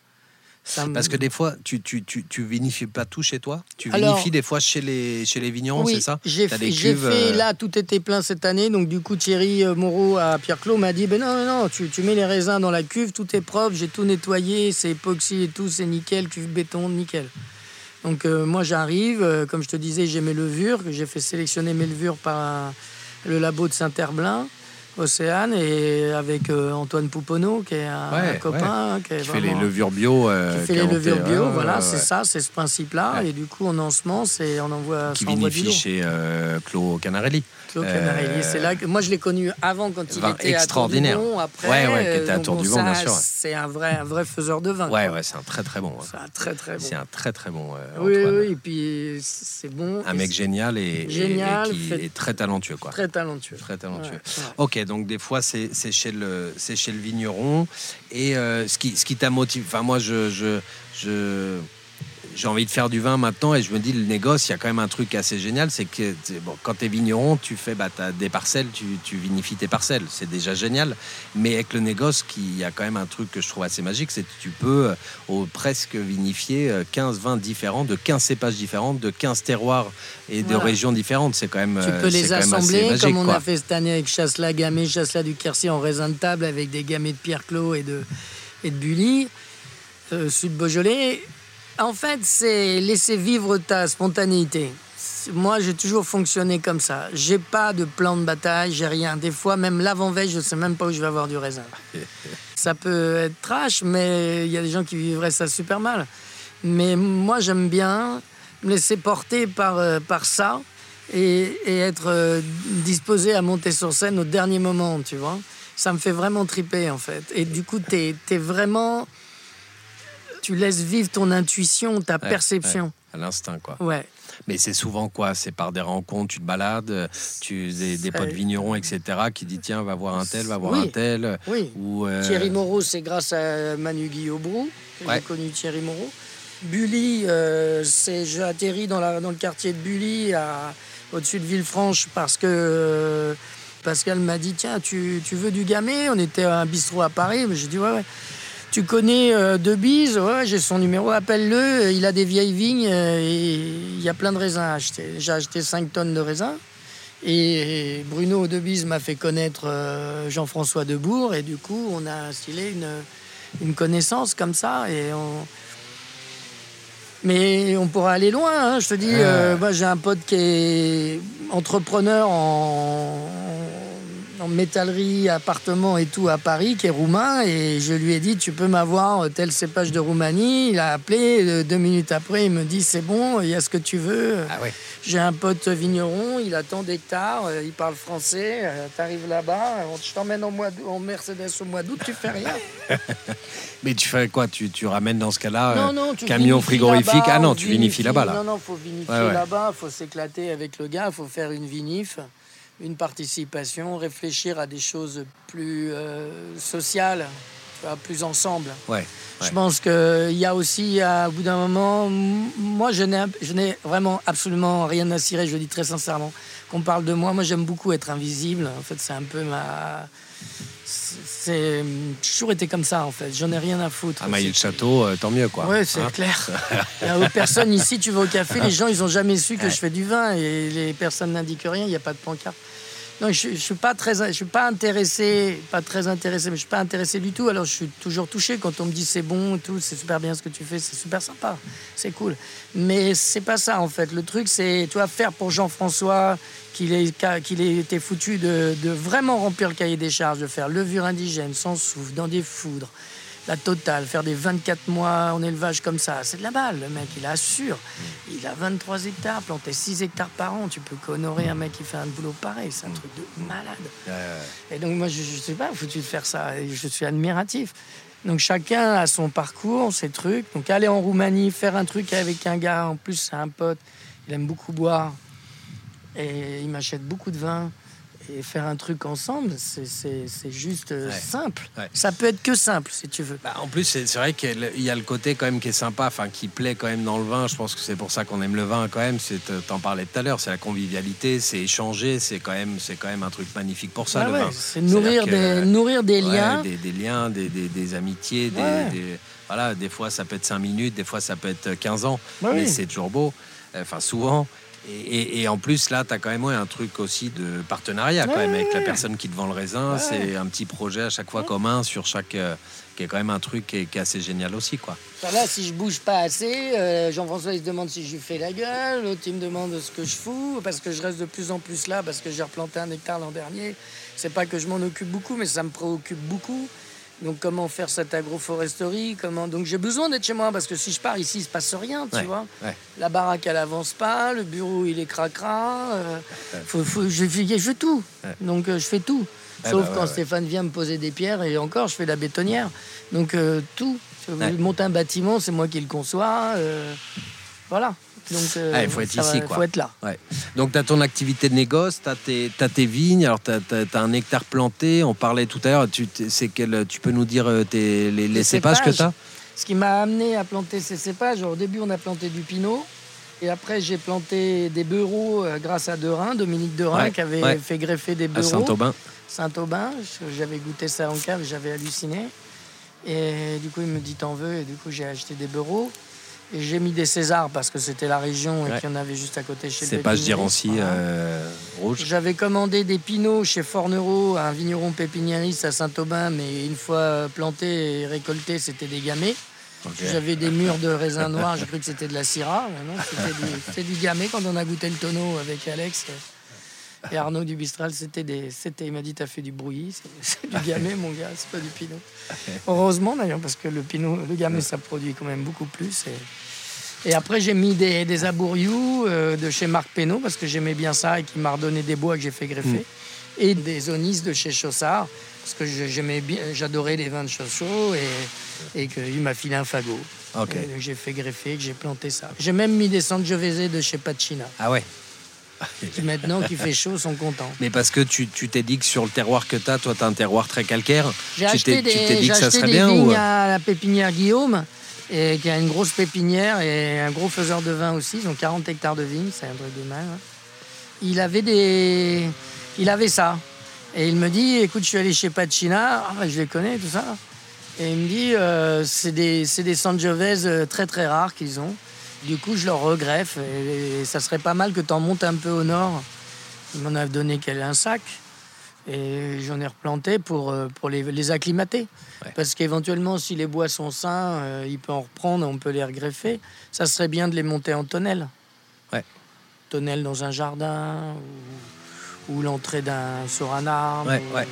Ça me- Parce que des fois, tu, tu, tu, tu vinifies pas tout chez toi Tu Alors- vinifies des fois chez les, chez les vignerons, oui, c'est ça J'ai fait, cuves, euh, là, tout était plein cette année. Donc, du coup, Thierry euh, Moreau à Pierre Clos m'a dit Ben non, non, non, tu, tu mets les raisins dans la cuve, tout est propre, j'ai tout nettoyé, c'est époxy et tout, c'est nickel, cuve béton, nickel. Donc, euh, moi, j'arrive, euh, comme je te disais, j'ai mes levures, j'ai fait sélectionner mes levures par le labo de Saint-Herblain. Océane et avec euh, Antoine Pouponneau qui est un, Ouais, un copain hein, qui, est Qui fait les levures bio. euh, qui fait les levures bio, voilà, c'est ouais. ça, c'est ce principe-là. Et du coup, on ensemence et on envoie, Qui vinifie chez euh, Claude Canarelli. Claude Euh, Canarelli, c'est là que moi je l'ai connu avant quand il était extraordinaire. à Tour du Mont, après, Ouais, ouais, qui était à donc Tour du Mont, bien sûr. C'est un vrai, un vrai faiseur de vin. Ouais, quoi. ouais, c'est un très très bon. hein. C'est un très très bon. C'est un très très bon. euh, Oui, oui, et puis c'est bon. Un et mec génial et, et- Génial, et qui fait- est très talentueux, quoi. Très talentueux. Très talentueux. Ouais. Ok, donc des fois c'est c'est chez le c'est chez le vigneron et euh, ce qui ce qui t'a motivé. Enfin moi je je je j'ai envie de faire du vin maintenant et je me dis le négoce, il y a quand même un truc assez génial, c'est que bon, quand tu es vigneron, tu fais bah, as des parcelles, tu, tu, vinifies tes parcelles, c'est déjà génial. Mais avec le négoce, il y a quand même un truc que je trouve assez magique, c'est que tu peux euh, presque vinifier 15 euh, vins différents, de 15 cépages différents, de 15 terroirs et de régions différentes. C'est quand même Tu peux les assembler comme on a fait cette année avec Chasselas Gamay, Chasselas du Quercy en raisin de table avec des gamets de Pierre Clos et de, et de Bully. Euh, Sud Beaujolais, en fait, c'est laisser vivre ta spontanéité. Moi, j'ai toujours fonctionné comme ça. J'ai pas de plan de bataille, j'ai rien. Des fois, même l'avant-veille, je sais même pas où je vais avoir du raisin. *laughs* ça peut être trash, mais il y a des gens qui vivraient ça super mal. Mais moi, j'aime bien me laisser porter par, euh, par ça et, être euh, disposé à monter sur scène au dernier moment, tu vois. Ça me fait vraiment triper, en fait. Et du coup, tu es vraiment tu laisses vivre ton intuition, ta perception. à l'instinct, quoi. Ouais. Mais c'est souvent quoi? C'est par des rencontres, tu te balades, tu des, des potes vignerons, etc., qui disent tiens, va voir un tel, va voir un tel. Oui. Ou, euh, Thierry Moreau, c'est grâce à Manu Guillaubrou que j'ai connu Thierry Moreau. Bully, euh, c'est j'ai atterri dans, la, dans le quartier de Bully, au-dessus de Villefranche, parce que euh, Pascal m'a dit tiens, tu, tu, veux du gamay? On était à un bistrot à Paris, mais j'ai dit ouais, ouais. Tu connais euh, De Bise Ouais, j'ai son numéro, appelle-le. Il a des vieilles vignes euh, et il y a plein de raisins à acheter. J'ai acheté 5 tonnes de raisins. Et Bruno De Bise m'a fait connaître euh, Jean-François Debourg. Et du coup, on a stylé une, une connaissance comme ça. Et on... Mais on pourra aller loin. Hein, je te dis, moi j'ai un pote qui est entrepreneur en, en métallerie, appartement et tout à Paris, qui est roumain. Et je lui ai dit, tu peux m'avoir tel cépage de Roumanie. Il a appelé. Euh, deux minutes après, il me dit, c'est bon, il y a ce que tu veux. Ah J'ai un pote vigneron, il a tant d'hectares, euh, il parle français. Euh, tu arrives là-bas, je t'emmène en, en Mercedes au mois d'août, tu fais rien. *laughs* Mais tu fais quoi? Tu, tu, ramènes dans ce cas-là camion frigorifique? Ah non, tu vinifies là-bas. Là. Non, non, faut vinifier là-bas, faut s'éclater avec le gars, faut faire une vinif une participation, réfléchir à des choses plus euh, sociales, plus ensemble. Ouais, Je pense qu'il y a aussi, au bout d'un moment, moi je n'ai vraiment absolument rien à cirer, je le dis très sincèrement. Qu'on parle de moi, moi j'aime beaucoup être invisible. En fait, c'est un peu ma c'est toujours été comme ça en fait. J'en ai rien à foutre. À mailler le château, euh, tant mieux quoi. Oui, c'est hein clair. *laughs* Il n'y a personne ici, tu vas au café, les gens ils ont jamais su que je fais du vin et les personnes n'indiquent rien, il n'y a pas de pancarte. Non, je, je suis pas très, je suis pas intéressé, pas très intéressé, mais je suis pas intéressé du tout. Alors je suis toujours touché quand on me dit c'est bon, tout, c'est super bien ce que tu fais, c'est super sympa, c'est cool. Mais c'est pas ça en fait. Le truc c'est, tu vas faire pour Jean-François qu'il ait, qu'il ait été foutu de, de, vraiment remplir le cahier des charges, de faire levure indigène, sans souffle, dans des foudres, la totale, faire des 24 mois en élevage comme ça, c'est de la balle. Le mec, il assure. Il a 23 hectares, planté 6 hectares par an. Tu peux honorer un mec qui fait un boulot pareil. C'est un truc de malade. Et donc, moi, je ne sais pas, foutu de faire ça? Et je suis admiratif. Donc, chacun a son parcours, ses trucs. Donc, aller en Roumanie, faire un truc avec un gars, en plus, c'est un pote. Il aime beaucoup boire. Et il m'achète beaucoup de vin et faire un truc ensemble, c'est juste euh, simple. Ça peut être que simple, si tu veux. Bah, en plus, c'est vrai qu'il y a le côté quand même qui est sympa, enfin qui plaît quand même dans le vin. Je pense que c'est pour ça qu'on aime le vin quand même. C'est t'en parlais tout à l'heure, c'est la convivialité, c'est échanger, c'est quand même c'est quand même un truc magnifique pour ça. le vin. C'est nourrir des nourrir des liens, des, liens, des, des, amitiés, des, voilà. Des fois ça peut être 5 minutes, des fois ça peut être 15 ans, mais c'est toujours beau. Enfin souvent. Et, en plus, là, tu as quand même un truc aussi de partenariat quand même avec la personne qui te vend le raisin. C'est un petit projet à chaque fois commun sur chaque. Euh, qui est quand même un truc qui est, assez génial aussi. quoi. là, si je bouge pas assez, euh, Jean-François il se demande si je lui fais la gueule, l'autre il me demande ce que je fous, parce que je reste de plus en plus là, parce que j'ai replanté un hectare l'an dernier. C'est pas que je m'en occupe beaucoup, mais ça me préoccupe beaucoup. Donc comment faire cette agroforesterie? Comment... Donc j'ai besoin d'être chez moi parce que si je pars ici, il se passe rien, tu vois. La baraque, elle avance pas, le bureau, il est cracra. Euh, faut, faut, je, je, fais tout. Donc euh, je fais tout. Sauf bah quand Stéphane vient me poser des pierres et encore, je fais la bétonnière. Donc euh, tout. Monter un bâtiment, c'est moi qui le conçois. voilà. Donc, euh, ah, il faut être ici, quoi. faut être là. Donc, tu as ton activité de négoce, tu as, tes vignes, alors tu as, un hectare planté. On parlait tout à l'heure, tu, tu peux nous dire euh, tes, les, cépages, que tu as Ce qui m'a amené à planter ces cépages, au début, on a planté du pinot. Et après, j'ai planté des bureaux euh, grâce à Derain, Dominique Derain, Ouais, qui avait ouais. fait greffer des À bureaux. Saint-Aubin. Saint-Aubin. J'avais goûté ça en cave, j'avais halluciné. Et du coup, il me dit T'en veux? Et du coup, j'ai acheté des bureaux. Et j'ai mis des Césars parce que c'était la région et qu'il y en avait juste à côté chez Cépage pépiniériste. d'Irancy Voilà. euh, rouge. J'avais commandé des pinots chez Fornereau, un vigneron pépiniériste à Saint-Aubin, mais une fois plantés et récoltés, c'était des. Ok. J'avais des murs de raisin *laughs* noir, j'ai cru que c'était de la syrah. c'était du, du gamay. Quand on a goûté le tonneau avec Alex *laughs* et- Arnaud Dubistral, c'était des, c'était, il m'a dit t'as fait du brouillis, c'est, du gamay mon gars, c'est pas du pinot. Heureusement d'ailleurs parce que le pinot, le gamay ça produit quand même beaucoup plus. Et, et après j'ai mis des, des abourious euh, de chez Marc Pénaud parce que j'aimais bien ça et qui m'a redonné des bois que j'ai fait greffer. Et des onis de chez Chaussard parce que j'aimais bien, j'adorais les vins de Chaussot et, et qu'il m'a filé un fagot. Ok. Et donc, j'ai fait greffer, que j'ai planté ça. J'ai même mis des Sangiovese de chez Pacina, Ah ouais. Qui *laughs* maintenant qu'il fait chaud sont contents. Mais parce que tu t'es dit que sur le terroir que tu as, toi, tu as un terroir très calcaire. J'ai acheté des, tu t'es dit que ça serait des bien vignes ou... à la pépinière Guillaume, et qui a une grosse pépinière et un gros faiseur de vin aussi. Ils ont 40 hectares de vignes, c'est un truc de mal. hein. Il avait des, il avait ça. Et il me dit, écoute, je suis allé chez Pacina, ah, je les connais, tout ça. Et il me dit, euh, c'est des, des Sangiovese euh, très très rares qu'ils ont. Du coup, je leur regreffe et, et ça serait pas mal que tu en montes un peu au nord. Il m'en a donné un sac et j'en ai replanté pour, euh, pour les, les acclimater. Ouais. Parce qu'éventuellement, si les bois sont sains, euh, il peut en reprendre, on peut les regreffer. Ça serait bien de les monter en tonnelle. Ouais. Tonnelle dans un jardin ou, ou l'entrée d'un sur un arbre. Ouais, ou- ouais.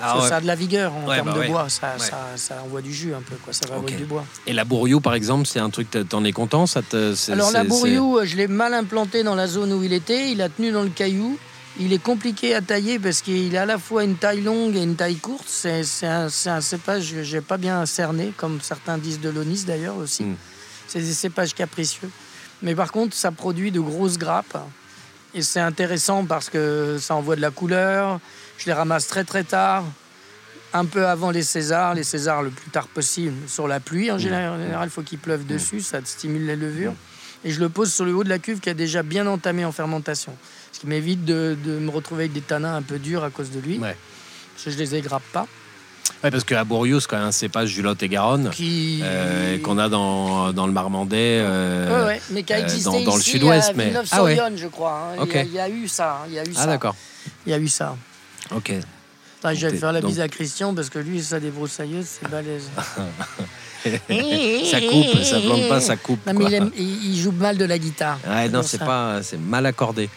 Ah ouais. ça a de la vigueur en Ouais, termes bah de ouais. bois, ça, Ouais. ça, ça envoie du jus un peu, quoi. ça va Ok. du bois. Et la bourriou, par exemple, c'est un truc, t'en- es content ça te, c'est- Alors la bourriou, euh, je l'ai mal implanté dans la zone où il était, il a tenu dans le caillou. Il est compliqué à tailler parce qu'il a à la fois une taille longue et une taille courte. C'est un, cépage que j'ai pas bien cerné, comme certains disent de l'onis d'ailleurs aussi. Mm. C'est des cépages capricieux. Mais par contre, ça produit de grosses grappes. Et c'est intéressant parce que ça envoie de la couleur. Je les ramasse très très tard, un peu avant les Césars. Les Césars le plus tard possible sur la pluie. En général, en général, il faut qu'il pleuve dessus, ça stimule les levures. Et je le pose sur le haut de la cuve qui a déjà bien entamé en fermentation. Ce qui m'évite de, de me retrouver avec des tanins un peu durs à cause de lui. Ouais. Parce que je les égrappe pas. Ouais, parce que la bourriou, c'est quand même un cépage du Lot-et-Garonne Qui... euh, qu'on a dans, dans le Marmandais. euh, Ouais, ouais, mais qui a euh, existé dans- dans le sud-ouest, mais- Ah ouais. je crois. hein. Il, y a, il y a eu ça. hein. Il y a eu Ah d'accord. Il y a eu ça. Ok. Attends, je vais faire la donc- bise à Christian parce que lui, ça débroussailleuse, c'est balèze. *laughs* ça coupe, ça plante pas, ça coupe. Non, mais quoi. il, aime- il- il joue mal de la guitare. Ouais, non, c'est pas, c'est mal accordé.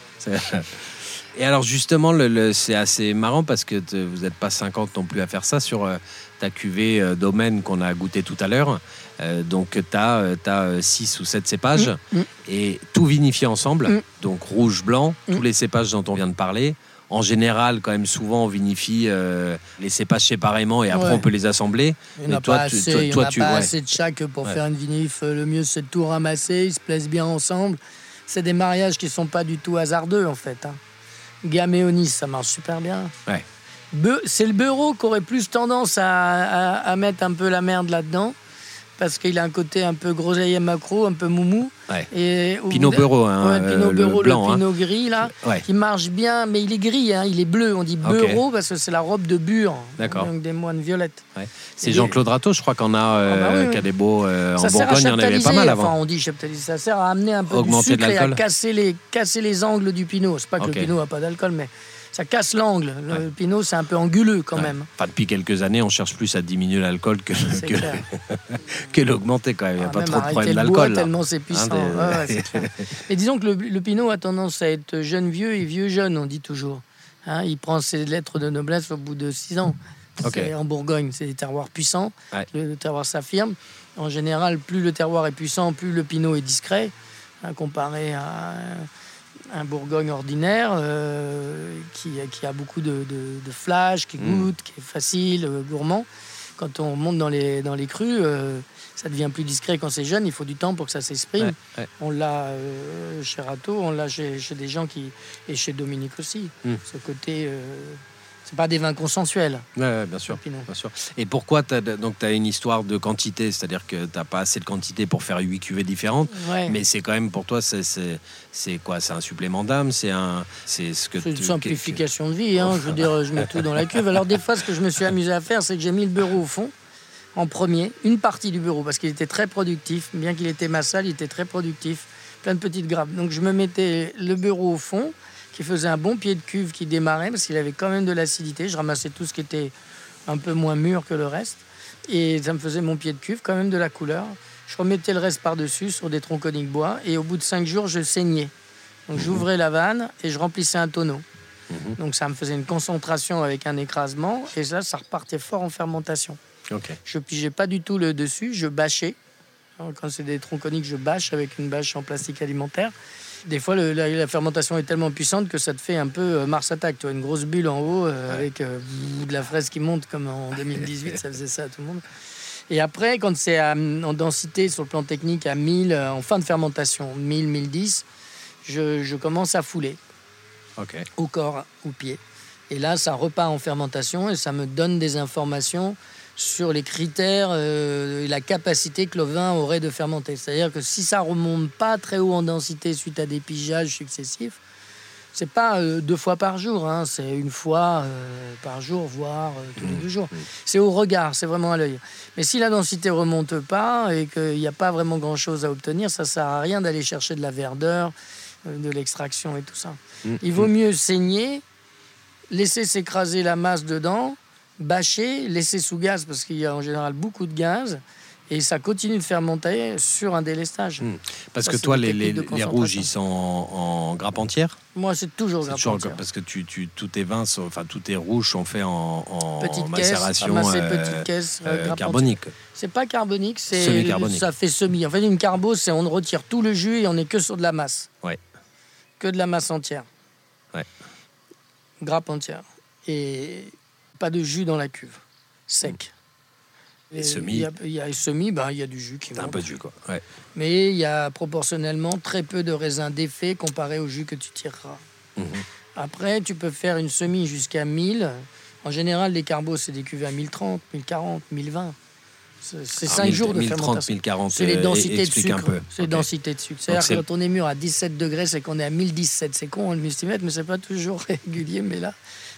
Et alors justement, le, le- c'est assez marrant parce que te- vous n'êtes pas 50 non plus à faire ça sur euh, ta cuvée euh, domaine qu'on a goûté tout à l'heure. Euh, donc tu as, 6 ou 7 cépages Mm, mm. et tout vinifié ensemble. Mm. Donc rouge, blanc, tous les cépages dont on vient de parler. En général, quand même, souvent, on vinifie euh, les cépages séparément et après, Ouais. on peut les assembler. Il Mais toi, pas tu- assez, toi- tu- pas ouais. assez de chaque pour Ouais. faire une vinif. Le mieux, c'est de tout ramasser. Ils se plaisent bien ensemble. C'est des mariages qui sont pas du tout hasardeux, en fait. Hein. Gaméonis, ça marche super bien. C'est le bureau qui aurait plus tendance à, à- à mettre un peu la merde là-dedans. Parce qu'il a un côté un peu groseille macro, un peu moumou. Ouais. Et Pinot Bureau, hein, Ouais, Pinot euh, Bureau, le blanc. le hein. Pinot gris, là Ouais. qui marche bien, mais il est gris, hein, il est bleu. On dit bureau parce que c'est la robe de bure. D'accord. Donc des moines violettes. C'est Et- Jean-Claude Rateau, je crois qu'on a, euh, Ah bah oui, qui a des beaux. euh, en Bourgogne, il y en avait pas mal enfin avant. on dit chaptaliser, ça sert à amener un peu Augmenter du de sucre et à casser les, casser les angles du pinot. C'est pas que le pinot a pas d'alcool, mais ça casse l'angle. Le pinot, c'est un peu anguleux quand Ouais. même. Enfin, depuis quelques années, on cherche plus à diminuer l'alcool que, *laughs* l'augmenter quand même. Il n'y a Ah, pas trop de problème d'alcool. tellement c'est puissant. Hein, des- Ouais, clair. *laughs* Et disons que le, le pinot a tendance à être jeune vieux et vieux jeune, on dit toujours. Hein, il prend ses lettres de noblesse au bout de six ans. En Bourgogne, c'est des terroirs puissants. Le terroir s'affirme. En général, plus le terroir est puissant, plus le pinot est discret, hein, comparé à un, Bourgogne ordinaire euh, qui, qui a beaucoup de, de, de flash, qui Mm. goûte, qui est facile, euh, gourmand. Quand on monte dans les, dans les crus, euh, ça devient plus discret quand c'est jeune. Il faut du temps pour que ça s'exprime. Ouais, ouais. On l'a chez Rato, on l'a chez, chez des gens qui. et chez Dominique aussi. Mm. Ce côté C'est pas des vins consensuels. Ouais, bien sûr. Bien sûr. Et pourquoi tu as, donc, as une histoire de quantité? C'est-à-dire que tu n'as pas assez de quantité pour faire huit cuvées différentes. Mais c'est quand même pour toi, c'est quoi? C'est un supplément d'âme? C'est un, ce que une simplification de vie. Hein, je veux dire, je mets tout dans la cuve. Alors, des fois, ce que je me suis amusé à faire, c'est que j'ai mis le bureau au fond en premier, une partie du bureau, parce qu'il était très productif. Bien qu'il était massal, il était très productif. Plein de petites grappes. Donc, je me mettais le bureau au fond qui faisait un bon pied de cuve qui démarrait parce qu'il avait quand même de l'acidité. Je ramassais tout ce qui était un peu moins mûr que le reste. Et ça me faisait mon pied de cuve, quand même de la couleur. Je remettais le reste par-dessus sur des troncs coniques bois. Et au bout de cinq jours, je saignais. Donc j'ouvrais la vanne et je remplissais un tonneau. Mhm. Donc ça me faisait une concentration avec un écrasement. Et ça, ça repartait fort en fermentation. Je pigeais pas du tout le dessus, je bâchais. Quand c'est des troncs coniques, je bâche avec une bâche en plastique alimentaire des fois, la, fermentation est tellement puissante que ça te fait un peu euh, Mars Attack. Tu vois, une grosse bulle en haut euh, avec euh, de la fraise qui monte comme en *laughs* 2018, ça faisait ça à tout le monde. Et après, quand c'est en densité sur le plan technique à 1000, en fin de fermentation, 1000, 1010, je, je commence à fouler au corps, au pied. Et là, ça repart en fermentation et ça me donne des informations sur les critères euh, et la capacité que le vin aurait de fermenter. C'est-à-dire que si ça remonte pas très haut en densité suite à des pigeages successifs, c'est pas euh, deux fois par jour, hein, c'est une fois euh, par jour, voire tous les mmh. deux jours. Mmh. C'est au regard, c'est vraiment à l'œil. Mais si la densité remonte pas et qu'il n'y a pas vraiment grand-chose à obtenir, ça sert à rien d'aller chercher de la verdeur, de l'extraction et tout ça. Mmh. Il vaut mieux saigner, laisser s'écraser la masse dedans, bâcher, laisser sous gaz parce qu'il y a en général beaucoup de gaz. Et ça continue de faire monter sur un délestage. Hmm. Parce que toi, les, les, rouges, ils sont en, grappe entière Moi, c'est toujours grappe entière. Parce que tu, tu, tous tes vins, enfin tous tes rouges sont faits en, en petite macération caisse, euh, petite caisse, euh, euh carbonique. C'est pas carbonique, c'est ça fait semi. En fait, une carbo, c'est on retire tout le jus et on est que sur de la masse. Ouais. Que de la masse entière. Ouais. Grappe entière. Et pas de jus dans la cuve, sec. Et, semi Il y a, ben, il y a du jus qui Un peu de jus, quoi. Mais il y a proportionnellement très peu de raisin d'effet comparé au jus que tu tireras. Mhm. Après, tu peux faire une semi jusqu'à 1000. En général, les carbos, c'est des cuvées à 1030, 1040, 1020. C'est 5 jours de 1030, fermentation. 1040, c'est les euh, densités de sucre. C'est les densités de sucre. C'est-à-dire quand on est mûr à 17 degrés, c'est qu'on est à 1017. C'est con le multimètre, mais c'est pas toujours *laughs* régulier. Mais là,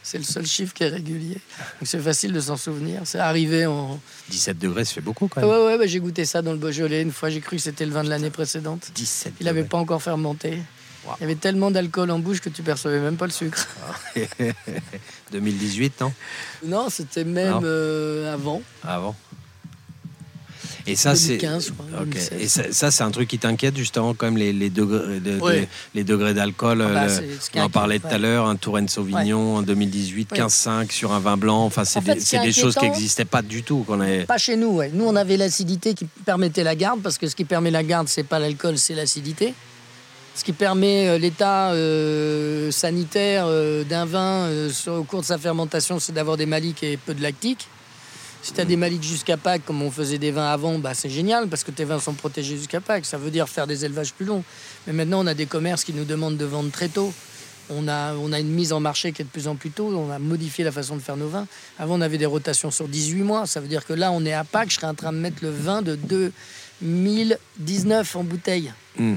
c'est le seul chiffre qui est régulier. Donc c'est facile de s'en souvenir. C'est arrivé en. 17 degrés, ça fait beaucoup quand même. Ouais, ouais, bah, j'ai goûté ça dans le Beaujolais. Une fois, j'ai cru que c'était le vin de l'année précédente. 17 Il n'avait pas encore fermenté. Il y avait tellement d'alcool en bouche que tu percevais même pas le sucre. *laughs* 2018, non? Non, c'était même euh, avant. Avant et ça, c'est. Et ça, c'est un truc qui t'inquiète justement, comme les, les degrés, les degrés d'alcool. Ah bah, on en parlait tout à l'heure, un Touraine Sauvignon en 2018, 15,5 sur un vin blanc. Enfin, c'est des, choses qui n'existaient pas du tout. Qu'on Pas chez nous. Ouais. Nous, on avait l'acidité qui permettait la garde, parce que ce qui permet la garde, c'est pas l'alcool, c'est l'acidité. Ce qui permet euh, l'état euh, sanitaire euh, d'un vin au cours de sa fermentation, c'est d'avoir des maliques et peu de lactique. Si tu as des maliques jusqu'à Pâques, comme on faisait des vins avant, bah, c'est génial parce que tes vins sont protégés jusqu'à Pâques. Ça veut dire faire des élevages plus longs. Mais maintenant, on a des commerces qui nous demandent de vendre très tôt. On a, on a une mise en marché qui est de plus en plus tôt. On a modifié la façon de faire nos vins. Avant, on avait des rotations sur 18 mois. Ça veut dire que là, on est à Pâques. Je serais en train de mettre le vin de 2019 en bouteille. Hmm.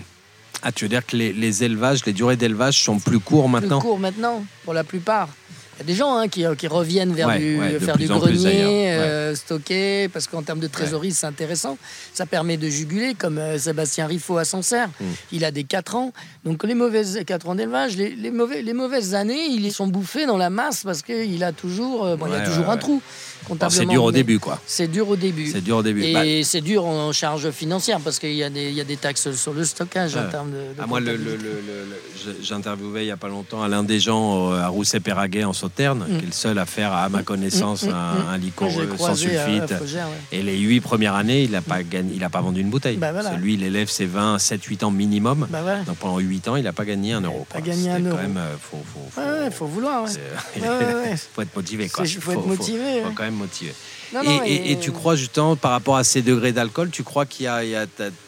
Ah, tu veux dire que les, les élevages, les durées d'élevage sont plus courts maintenant Plus courts maintenant, pour la plupart. Il y a des gens hein, qui, qui, reviennent vers du, faire du grenier, euh, stocker, parce qu'en termes de trésorerie, c'est intéressant. Ça permet de juguler, comme euh, Sébastien Riffaut à Sancerre. Mm. Il a des 4 ans. Donc les mauvaises 4 ans d'élevage, les, les, mauvais, les mauvaises années, ils sont bouffés dans la masse parce qu'il a toujours, euh, bon, il y a toujours un trou. C'est dur au début, quoi. C'est dur au début. C'est dur au début. Et bah. c'est dur en charge financière parce qu'il y, a des, y a des taxes sur le stockage en termes de. Ah, moi, le, interviewé il n'y a pas longtemps Alain Desjans à Rousset-Péraguet en Mm. qui est le seul à faire, à ma connaissance, mm, mm, un, un, sans sulfite. Et les huit premières années, il n'a pas, gagné, il a pas vendu une bouteille. Bah, lui, il élève ses vins 7-8 ans minimum. Bah, Donc pendant 8 ans, il n'a pas gagné un euro. Pas gagné un euro. Quand même, euh, faut, faut, faut, faut vouloir. Il *laughs* faut être motivé. Il faut être motivé. Faut quand même motivé. Et, tu crois justement, par rapport à ces degrés d'alcool, tu crois qu'il y a, il y a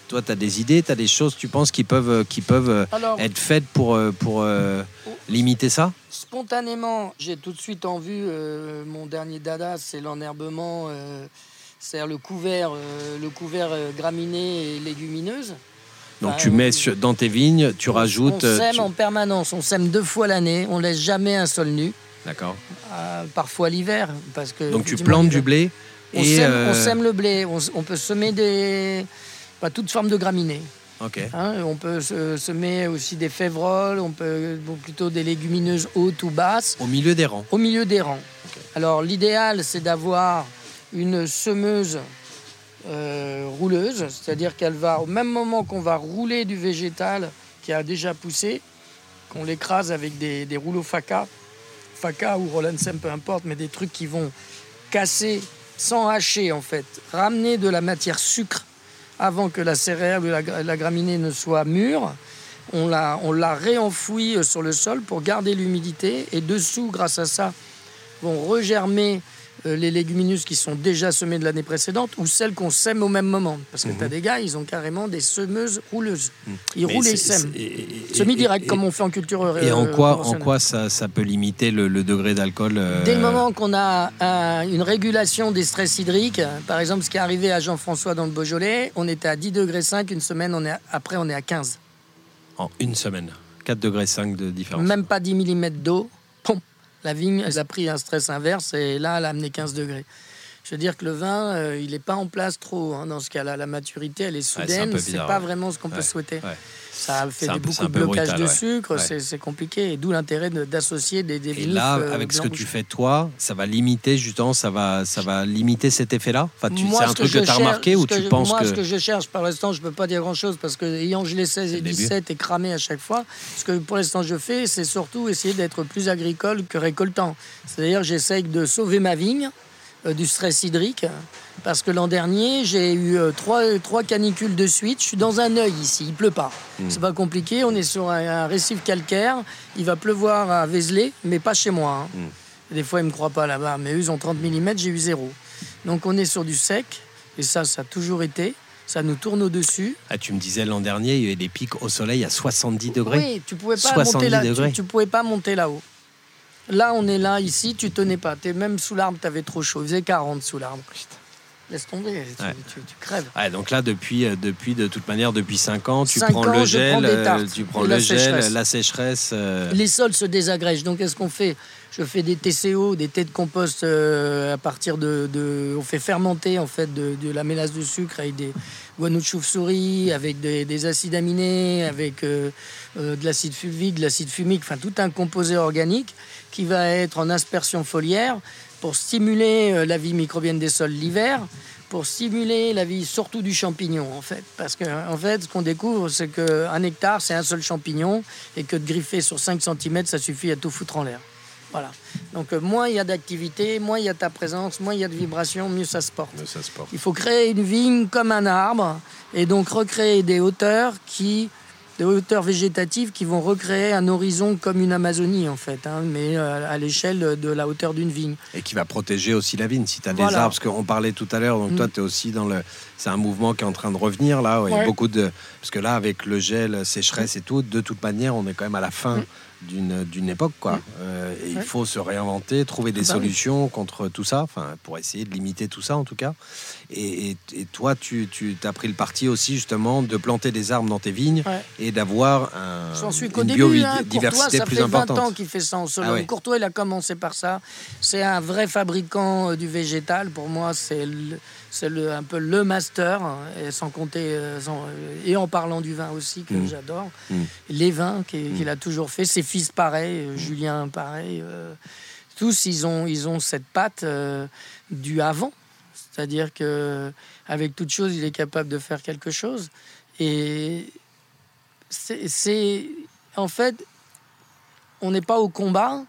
toi, tu as des idées, tu as des choses, tu penses, qui peuvent, qui peuvent être faites pour, pour, limiter ça? Spontanément, j'ai tout de suite en vue euh, mon dernier dada, c'est l'enherbement, euh, c'est-à-dire le couvert, euh, le couvert euh, graminé et légumineuse. Donc Bah, tu mets sur- dans tes vignes, tu rajoutes. On euh, sème tu- en permanence, on sème deux fois l'année, on laisse jamais un sol nu, D'accord. euh, parfois l'hiver, parce que Donc tu plantes du blé On, et. sème, euh, on sème le blé, on, on peut semer des, pas toute forme de graminées. Ok. hein. on peut se- semer aussi des févroles, on peut bon, plutôt des légumineuses hautes ou basses. Au milieu des rangs. au milieu des rangs. Alors l'idéal, c'est d'avoir une semeuse euh, rouleuse, c'est-à-dire qu'elle va, au même moment qu'on va rouler du végétal qui a déjà poussé, qu'on l'écrase avec des, des rouleaux faca, ou Rolandsem, peu importe, mais des trucs qui vont casser sans hacher en fait, ramener de la matière sucre avant que la céréale ou la, gra- la graminée ne soit mûre. On la, on la euh, sur le sol pour garder l'humidité et dessous, grâce à ça, vont regermer les légumineuses qui sont déjà semées de l'année précédente ou celles qu'on sème au même moment. Parce que tu as des gars, ils ont carrément des semeuses rouleuses. Ils Mhm. Mais roulent et sèment. Semi-direct, comme on fait en culture euh, Et en quoi, en quoi ça, ça peut limiter le, le degré d'alcool euh, Dès le moment qu'on a un- une régulation des stress hydriques, par exemple ce qui est arrivé à Jean-François dans le Beaujolais, on était à 10 degrés 5, une semaine on est à- après on est à 15. En une semaine. 4 degrés 5 de différence. Même pas 10 mm d'eau, la vigne elle a pris un stress inverse et là elle a amené 15 degrés. Je veux dire que le vin, euh, il n'est pas en place trop hein, dans ce cas-là. La maturité, elle est soudaine, peu c'est pas ouais. vraiment ce qu'on Ouais, peut souhaiter. ouais. Ça fait un beaucoup de blocage brutal, de ouais. sucre, Ouais. c'est- compliqué. D'où l'intérêt de- d'associer des, des Et là, euh, avec ce que tu fais toi, ça va limiter justement, ça va, ça va limiter cet effet-là? Enfin, Moi, c'est un ce truc que, tu as remarqué ou tu je- penses moi, que ce que je cherche, par l'instant, je peux pas dire grand-chose parce que ayant gelé 16 C'est et le début. 17 et cramé à chaque fois, ce que pour l'instant je fais, c'est surtout essayer d'être plus agricole que récoltant. C'est-à-dire, j'essaye de sauver ma vigne du stress hydrique parce que l'an dernier, j'ai eu euh, trois, trois canicules de suite. Je suis dans un œil ici, il pleut pas. Hmm. C'est pas compliqué, on est sur un, un récif calcaire. Il va pleuvoir à Vézelay, mais pas chez moi. hein. Hmm. Des fois, ils me croient pas là-bas, mais eux, ils ont 30 mm, j'ai eu zéro. Donc, on est sur du sec, et ça, ça a toujours été. Ça nous tourne au-dessus. Ah, tu me disais l'an dernier, il y avait des pics au soleil à 70 degrés. Oui, tu pouvais pas 70 monter là. Tu, degrés. tu pouvais pas monter là-haut. Là, on est là, ici, tu tenais pas. Es même sous l'arbre, tu avais trop chaud. Il faisait 40 sous l'arbre. Laisse tomber, tu, Ouais. tu- tu crèves. Ouais, donc là, depuis, euh, depuis, de toute manière, depuis 5 ans, tu Cinq prends ans, le gel, prends euh, tartes tu prends le la gel, sécheresse. la sécheresse. euh, Les sols se désagrègent. Donc, qu'est-ce qu'on fait? Je fais des TCO, des thés de compost euh, à partir de, de- On fait fermenter, en fait, de, de la mélasse de sucre avec des guano de chauve-souris, avec des, des acides aminés, avec euh, euh, de l'acide fulvique, de l'acide fumique, enfin, tout un composé organique qui va être en aspersion foliaire pour stimuler euh, la vie microbienne des sols l'hiver, pour stimuler la vie surtout du champignon en fait. Parce que en fait, ce qu'on découvre, c'est qu'un hectare, c'est un seul champignon et que de griffer sur 5 cm, ça suffit à tout foutre en l'air. Voilà. Donc euh, moins il y a d'activité, moins il y a ta présence, moins il y a de vibration, mieux ça se porte. ça se porte. Il faut créer une vigne comme un arbre et donc recréer des hauteurs qui des hauteurs végétatives qui vont recréer un horizon comme une Amazonie en fait, hein, mais euh, à l'échelle de la hauteur d'une vigne. Et qui va protéger aussi la vigne. Si tu as des arbres, parce qu'on parlait tout à l'heure, donc Mm. toi, tu es aussi dans le. C'est un mouvement qui est en train de revenir là. ouais, Ouais. beaucoup de... Parce que là, avec le gel, sécheresse et tout, de toute manière, on est quand même à la fin. Mm. D'une, d'une époque quoi. Euh, et il faut se réinventer, trouver des Bah solutions contre tout ça, enfin pour essayer de limiter tout ça en tout cas. Et, et- et toi, tu, tu as pris le parti aussi justement de planter des arbres dans tes vignes Ouais. et d'avoir un, J'en suis qu'au une début. Hein. Biodiversité ça plus fait 20 importante. ans qu'il fait ça en. Ah ouais. Courtois, il a commencé par ça. C'est un vrai fabricant euh, du végétal. Pour moi, c'est le- c'est le- un peu le master. hein, Et sans compter euh, sans- euh, et en parlant du vin aussi que Mm. j'adore. Mm. Les vins qu'il qu'il a toujours fait. Ses fils pareil, Julien pareil. euh, tous ils ont ils ont cette patte euh, du avant. C'est-à-dire que avec toute chose, il est capable de faire quelque chose. Et c'est- en fait, on n'est pas au combat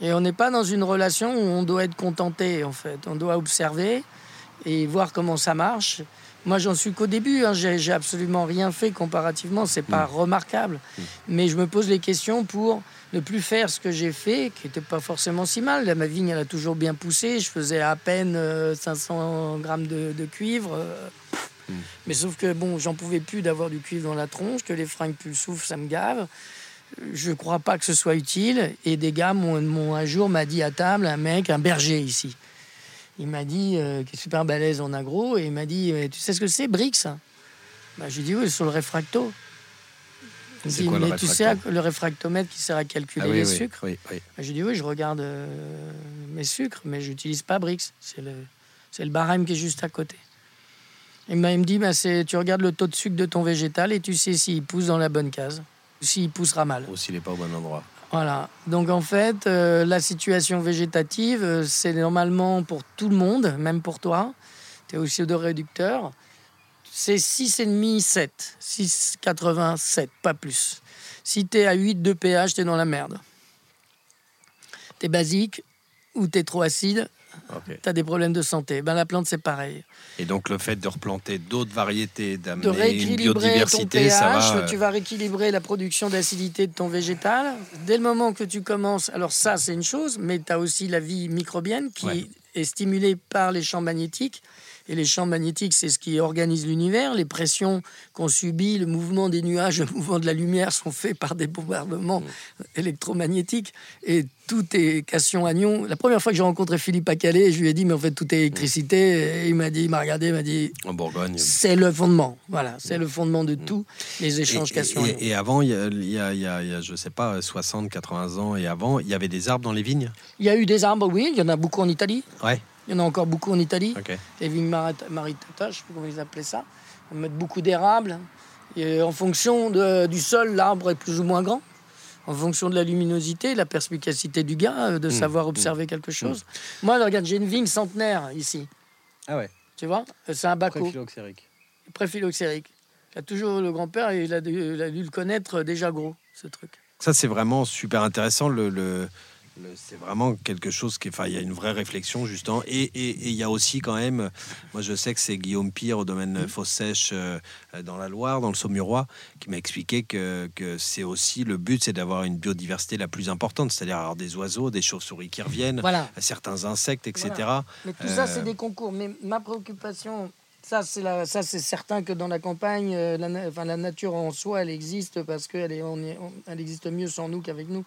et on n'est pas dans une relation où on doit être contenté. En fait, on doit observer et voir comment ça marche. Moi, j'en suis qu'au début. Hein. J'ai absolument rien fait comparativement. C'est pas remarquable, mais je me pose les questions pour ne plus faire ce que j'ai fait, qui n'était pas forcément si mal. Là, ma vigne, elle a toujours bien poussé. Je faisais à peine euh, 500 grammes de, de cuivre. euh, mais sauf que bon, j'en pouvais plus d'avoir du cuivre dans la tronche, que les fringues puent le souffle, ça me gave. je crois pas que ce soit utile. Et des gars, m'ont- un jour, m'a dit à table, un mec, un berger ici. Il m'a dit, euh, qui est super balèze en agro, et il m'a dit, euh, tu sais ce que c'est, Brix? Bah, Je lui ai dit, oui, sur le réfracto. Il dit, quoi, le tu sais, le réfractomètre qui sert à calculer Ah oui, les oui, sucres? oui, bah, Je lui ai dit, oui, je regarde euh, mes sucres, mais je n'utilise pas Brix. C'est le, le barème qui est juste à côté. Il m'a il me dit, bah, c'est, tu regardes le taux de sucre de ton végétal et tu sais s'il pousse dans la bonne case ou s'il poussera mal. Ou s'il n'est pas au bon endroit. Voilà. Donc en fait, euh, la situation végétative, euh, c'est normalement pour tout le monde, même pour toi. Tu es aussi réducteur. C'est 6,5, 7. 6,87, pas plus. Si tu es à 8 de pH, tu es dans la merde. Tu es basique ou tu es trop acide, Ok. tu as des problèmes de santé. Ben, la plante, c'est pareil. Et donc le fait de replanter d'autres variétés, de d'amener une ton biodiversité, pH, ça va. euh, tu vas rééquilibrer la production d'acidité de ton végétal. Dès le moment que tu commences, alors ça c'est une chose, mais tu as aussi la vie microbienne qui Ouais. est stimulée par les champs magnétiques. Et les champs magnétiques, c'est ce qui organise l'univers. Les pressions qu'on subit, le mouvement des nuages, *laughs* le mouvement de la lumière sont faits par des bombardements électromagnétiques. Et tout est cation-agnon. La première fois que j'ai rencontré Philippe Calais, je lui ai dit, mais en fait, tout est électricité. Et il m'a dit, il m'a regardé, il m'a dit, En Bourgogne. c'est le fondement. Voilà, c'est le fondement de tout, les échanges Et, cation et- et avant, il y, a, il y a- il y a- il y a, je sais pas, 60, 80 ans et avant, il y avait des arbres dans les vignes? Il y a eu des arbres, oui, il y en a beaucoup en Italie. Ouais, Il y en a encore beaucoup en Italie. ok. Les vignes marit- maritata, je ne sais plus comment ils appelaient ça. On met beaucoup d'érables. Et en fonction de- du sol, l'arbre est plus ou moins grand. En fonction de la luminosité, la perspicacité du gars, euh, de savoir observer quelque chose. Moi, regarde, j'ai une vigne centenaire ici. Ah ouais, Tu vois Euh, C'est un baco. Préphyloxérique. Préphyloxérique. Il y a toujours le grand-père, il a, dû, il a dû le connaître déjà gros, ce truc. Ça, c'est vraiment super intéressant. Le, le- le- c'est vraiment quelque chose qui. Enfin, il y a une vraie réflexion, justement. Et et- et il y a aussi, quand même. Moi, je sais que c'est Guillaume Pire au domaine Fosse Sèche euh, dans la Loire, dans le Saumurois, qui m'a expliqué que, que c'est aussi le but, c'est d'avoir une biodiversité la plus importante, c'est-à-dire avoir des oiseaux, des chauves-souris qui reviennent, Voilà. certains insectes, etc. Mais tout ça, Euh, c'est des concours. Mais ma préoccupation, ça, c'est ça, c'est certain que dans la campagne, euh, la, enfin, la nature en soi, elle existe parce qu'elle est, on est- on- elle existe mieux sans nous qu'avec nous.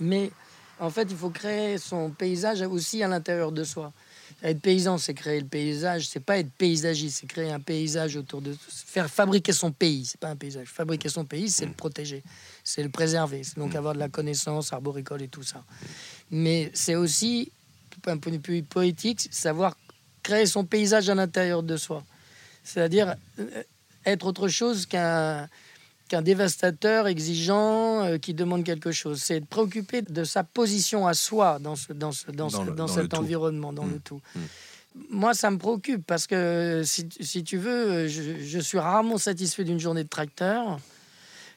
Mais en fait, il faut créer son paysage aussi à l'intérieur de soi. Être paysan, c'est créer le paysage. C'est pas être paysagiste, c'est créer un paysage autour de faire fabriquer son pays. C'est pas un paysage. Fabriquer son pays, c'est le protéger, c'est le préserver. C'est donc avoir de la connaissance arboricole et tout ça. Mais c'est aussi, d'un point de vue poétique, savoir créer son paysage à l'intérieur de soi. C'est-à-dire euh, être autre chose qu'un qu'un dévastateur exigeant euh, qui demande quelque chose. C'est être préoccupé de sa position à soi dans, ce, dans, ce, dans, le- cet environnement, dans le tout. Moi, ça me préoccupe parce que si, si tu veux, je, je suis rarement satisfait d'une journée de tracteur.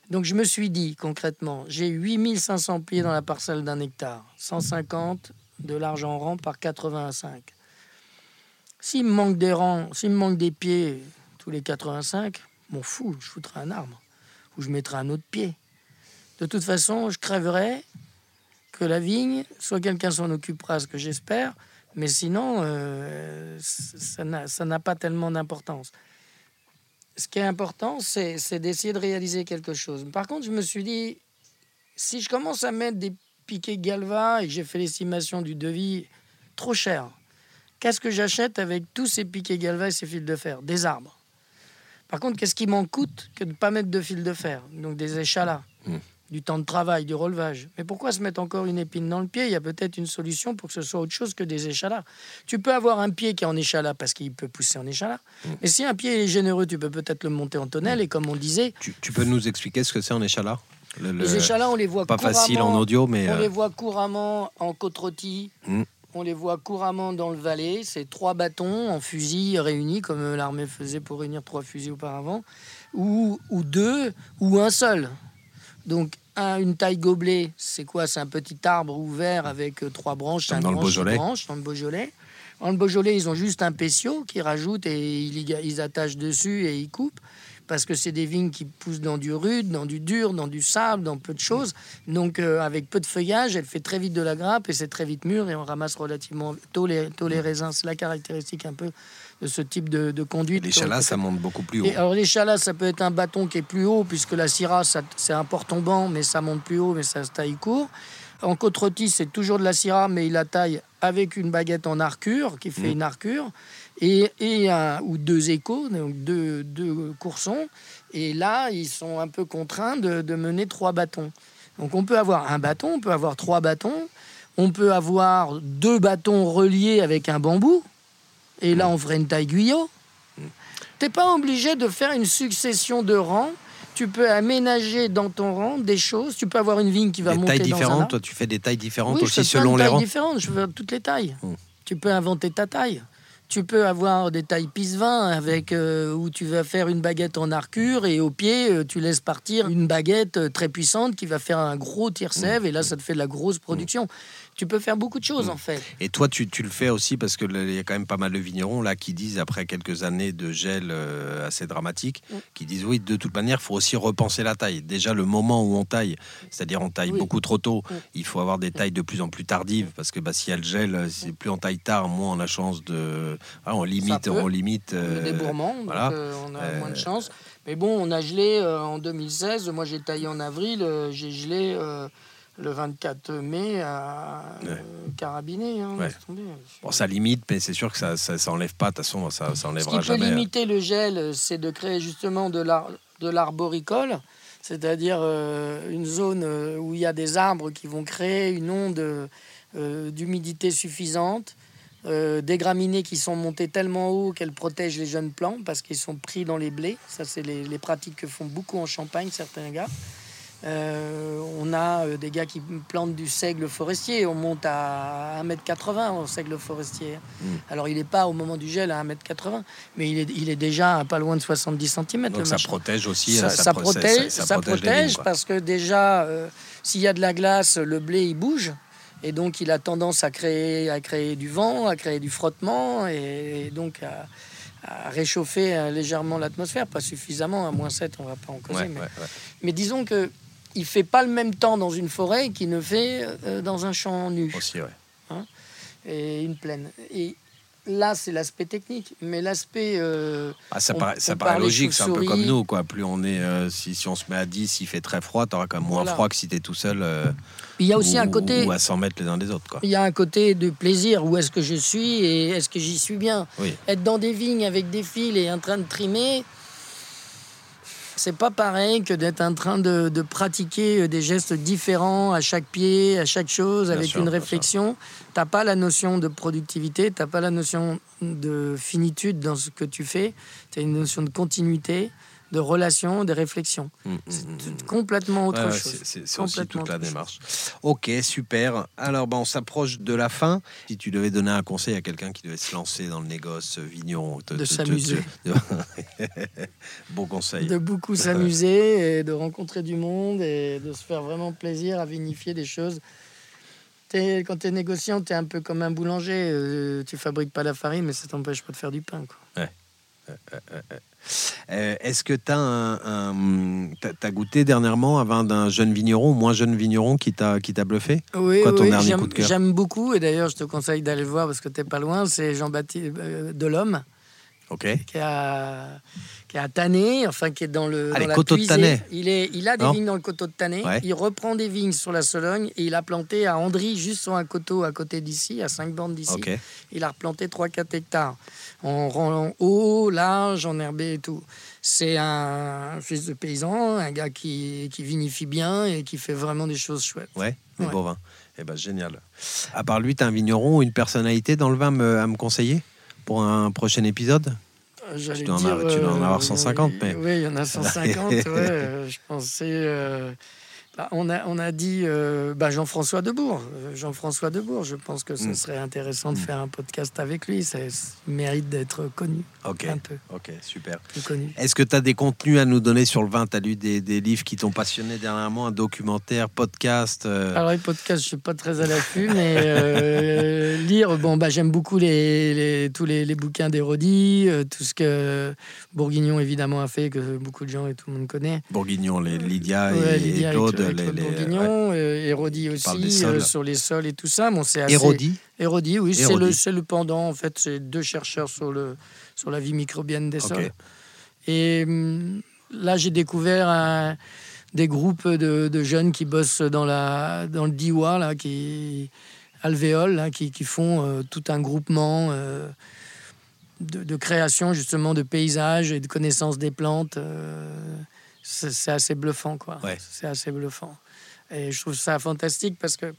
Donc je me suis dit concrètement, j'ai 8500 pieds dans la parcelle d'un hectare, 150 de large en rang par 85. S'il me manque des rangs, s'il me manque des pieds tous les 85, m'en fous, je foutrai un arbre ou je mettrai un autre pied. De toute façon, je crèverai que la vigne, soit quelqu'un s'en occupera, ce que j'espère, mais sinon, euh, ça n'a- pas tellement d'importance. Ce qui est important, c'est d'essayer de réaliser quelque chose. Par contre, je me suis dit, si je commence à mettre des piquets galva et que j'ai fait l'estimation du devis trop cher, qu'est-ce que j'achète avec tous ces piquets galva et ces fils de fer? Des arbres. Par contre, qu'est-ce qui m'en coûte que de ne pas mettre de fils de fer Donc des échalas, Mm. du temps de travail, du relevage. Mais pourquoi se mettre encore une épine dans le pied? Il y a peut-être une solution pour que ce soit autre chose que des échalas. Tu peux avoir un pied qui est en échalas parce qu'il peut pousser en échalas. Mais si un pied est généreux, tu peux peut-être le monter en tonnelle. Et comme on disait, Tu, tu peux nous expliquer ce que c'est en échalas? Le- le- les échalas, on les voit Pas facile en audio, mais. On euh, les voit couramment en côte rôtie. Mm. On les voit couramment dans le Valais. C'est trois bâtons en fusil réunis, comme l'armée faisait pour réunir trois fusils auparavant, ou, ou deux, ou un seul. Donc, un, une taille gobelet, c'est quoi? C'est un petit arbre ouvert avec euh, trois branches, cinq dans le branches, branches, dans le Beaujolais. Dans le Beaujolais, ils ont juste un pétio qu'ils rajoutent et ils, y- ils attachent dessus et ils coupent. Parce que c'est des vignes qui poussent dans du rude, dans du dur, dans du sable, dans peu de choses. Donc euh, avec peu de feuillage, elle fait très vite de la grappe et c'est très vite mûr et on ramasse relativement tôt les, tôt les raisins. C'est la caractéristique un peu de ce type de, de conduite. Les chalas, ça monte beaucoup plus haut. Et alors les chalas, ça peut être un bâton qui est plus haut, puisque la syrah, c'est un porte-tombant, mais ça monte plus haut, mais ça se taille court. En côte rôtie, c'est toujours de la syrah, mais il la taille avec une baguette en arcure, qui fait Mhm. une arcure, et, et un- ou deux échos, donc deux, deux coursons. Et là, ils sont un peu contraints de, de mener trois bâtons. Donc on peut avoir un bâton, on peut avoir trois bâtons, on peut avoir deux bâtons reliés avec un bambou, et là on ferait une taille guyot. T'es pas obligé de faire une succession de rangs. Tu peux aménager dans ton rang des choses. Tu peux avoir une vigne qui va Des monter tailles dans différentes, toi tu fais des tailles différentes Oui, je aussi fais selon les tailles rangs. différentes. Je fais toutes les tailles. Mm. Tu peux inventer ta taille. Tu peux avoir des tailles pisse-vin avec euh, où tu vas faire une baguette en arcure et au pied euh, tu laisses partir une baguette euh, très puissante qui va faire un gros tire-sève et là ça te fait de la grosse production. Tu peux faire beaucoup de choses Mm. en fait. Et toi, tu, tu le fais aussi parce que il y a quand même pas mal de vignerons là qui disent après quelques années de gel euh, assez dramatique, Mm. qui disent oui, de toute manière, il faut aussi repenser la taille. Déjà le moment où on taille, c'est-à-dire on taille Oui. beaucoup trop tôt, Mm. il faut avoir des tailles de plus en plus tardives parce que bah, s'il y a le gel, euh, c'est plus on taille tard, moins on a chance de, Ah, on limite, on limite. Euh, débourrement, donc, voilà. euh, on a Euh, moins de chance. Mais bon, on a gelé en 2016. Moi, j'ai taillé en avril. j'ai gelé le 24 mai à euh. Carabiné. hein, Ouais. laisse tomber. Bon, ça limite, mais c'est sûr que ça, ça, ça enlève pas. De toute façon, ça, ça Ce enlèvera qui peut jamais. hein. limiter le gel, c'est de créer justement de l'ar- de l'arboricole, c'est-à-dire euh, une zone euh, où il y a des arbres qui vont créer une onde euh, d'humidité suffisante, des graminées qui sont montées tellement haut qu'elles protègent les jeunes plants parce qu'ils sont pris dans les blés. Ça, c'est les, les pratiques que font beaucoup en Champagne, certains gars. Euh, on a euh, des gars qui plantent du seigle forestier. On monte à 1m80 au seigle forestier. Mm. Alors, il n'est pas au moment du gel à 1m80, mais il est, il est déjà à pas loin de 70 cm. Donc ça protège aussi. ça, euh, ça protège, ça- ça ça protège les protège parce que déjà, euh, s'il y a de la glace, le blé il bouge. Et donc, il a tendance à créer, à créer du vent, à créer du frottement et, donc à, à réchauffer légèrement l'atmosphère. Pas suffisamment, à moins 7, on va pas en causer. Ouais, mais, ouais, ouais. mais disons que il fait pas le même temps dans une forêt qu'il ne fait euh, dans un champ nu Aussi, ouais. et une plaine. Et là, c'est l'aspect technique. Mais l'aspect. euh, Ah, ça paraît, ça logique, c'est un peu comme nous, quoi. Plus on est, euh, si, si on se met à 10, il fait très froid, t'auras quand même moins Voilà. froid que si t'es tout seul. euh, il y a aussi ou, un côté. Ou à 100 mètres les uns des autres, quoi. Il y a un côté de plaisir. Où est-ce que je suis et est-ce que j'y suis bien? Oui. Être dans des vignes avec des fils et en train de trimer, c'est pas pareil que d'être en train de, de pratiquer euh, des gestes différents à chaque pied, à chaque chose, Bien avec sûr, une réflexion. T'as pas la notion de productivité, t'as pas la notion de finitude dans ce que tu fais. Tu as une notion de continuité, de relation, de réflexion. Mm, mm, C'est mm, tout- complètement autre Ouais, chose. c'est- aussi toute la chose. démarche. Ok, super. Alors, ben, on s'approche de la fin. Si tu devais donner un conseil à quelqu'un qui devait se lancer dans le négoce euh, vigneron, te- De s'amuser. te- *laughs* bon conseil. de beaucoup s'amuser et de rencontrer du monde et de se faire vraiment plaisir à vinifier des choses. T'es- quand tu es négociant, tu es un peu comme un boulanger. euh, tu fabriques pas la farine, mais ça t'empêche pas de faire du pain. Quoi. Euh, Est-ce que tu as, un, un- goûté dernièrement avant d'un jeune vigneron, moins jeune vigneron qui t'a qui t'a bluffé Oui, Quoi ton oui, J'aime beaucoup, et d'ailleurs, je te conseille d'aller le voir parce que tu pas loin. C'est Jean-Baptiste euh, Delhomme, Ok. qui a, qui Tanné, enfin qui est dans le. Ah, dans les la coteaux de. Tannay. Il, est, il a des Non vignes dans le coteau de Tanné. Ouais. Il reprend des vignes sur la Sologne et il a planté à Andry, juste sur un coteau à côté d'ici, à 5 bornes d'ici. Il a replanté 3-4 hectares en rang haut, large, en herbé et tout. C'est un fils de paysan, un gars qui, qui vinifie bien et qui fait vraiment des choses chouettes. Ouais, des Ouais. beaux vins. Eh ben, génial. À part lui, tu as un vigneron ou une personnalité dans le vin me- à me conseiller pour un prochain épisode? Euh, en avoir- tu dois en avoir euh, 150, mais- Oui, il y en a 150. *laughs* ouais, euh, je pensais. Bah, on, a, on a dit euh, bah, Jean-François Debourg. Euh, Jean-François Debourg, je pense que ce Mm. serait intéressant de Mm. faire un podcast avec lui. Ça mérite d'être connu, Ok, un peu ok, super. Est-ce que tu as des contenus à nous donner sur le vin? Tu as lu des, des livres qui t'ont passionné dernièrement, un documentaire, podcast euh, Alors les podcasts, je suis pas très à l'affût, *laughs* mais euh, lire, bon bah j'aime beaucoup les, les- tous les, les bouquins d'Hérodi, euh, tout ce que Bourguignon évidemment a fait, que beaucoup de gens et tout le monde connaît. Bourguignon, les Lydia et, Ouais, et Lydia et Claude. Les, Claude les- ouais. Bourguignon, euh, Hérodi parle des aussi, euh, sur les sols et tout ça. Bon, c'est assez... Hérodi Hérodi, oui, c'est le, le pendant, en fait, c'est deux chercheurs sur, le, sur la vie microbienne des Ok. sols. Et hum, là, j'ai découvert un- des groupes de, de jeunes qui bossent dans, la, dans le DIWA, là, qui, alvéoles, là, qui, qui font euh, tout un groupement euh, de, de création, justement, de paysages et de connaissance des plantes. euh, c'est assez bluffant, quoi. Ouais. C'est assez bluffant. Et je trouve ça fantastique parce que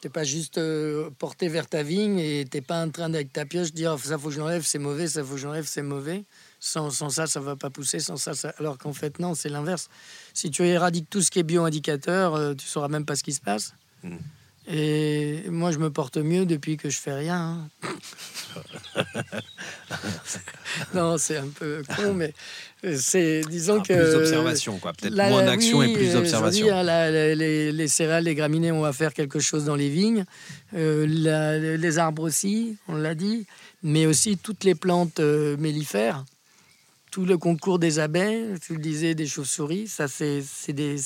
t'es pas juste euh, porté vers ta vigne et t'es pas en train d'avec ta pioche dire Oh, ça faut que je l'enlève, c'est mauvais, ça faut que je l'enlève, c'est mauvais. Sans, sans ça, ça va pas pousser. Sans ça, ça... alors qu'en fait non, c'est l'inverse. Si tu éradiques tout ce qui est bio-indicateur, euh, tu sauras même pas ce qui se passe. Mm. Et moi, je me porte mieux depuis que je fais rien. hein. *laughs* non, c'est un peu con, mais c'est disons Ah, que Plus d'observation, quoi. Peut-être moins d'action oui, et plus euh, d'observation. les, les- les céréales, les graminées, on va faire quelque chose dans les vignes. Euh, la- les arbres aussi, on l'a dit. Mais aussi toutes les plantes euh, mellifères. Tout le concours des abeilles, tu le disais, des chauves-souris. Ça, c'est c'est des,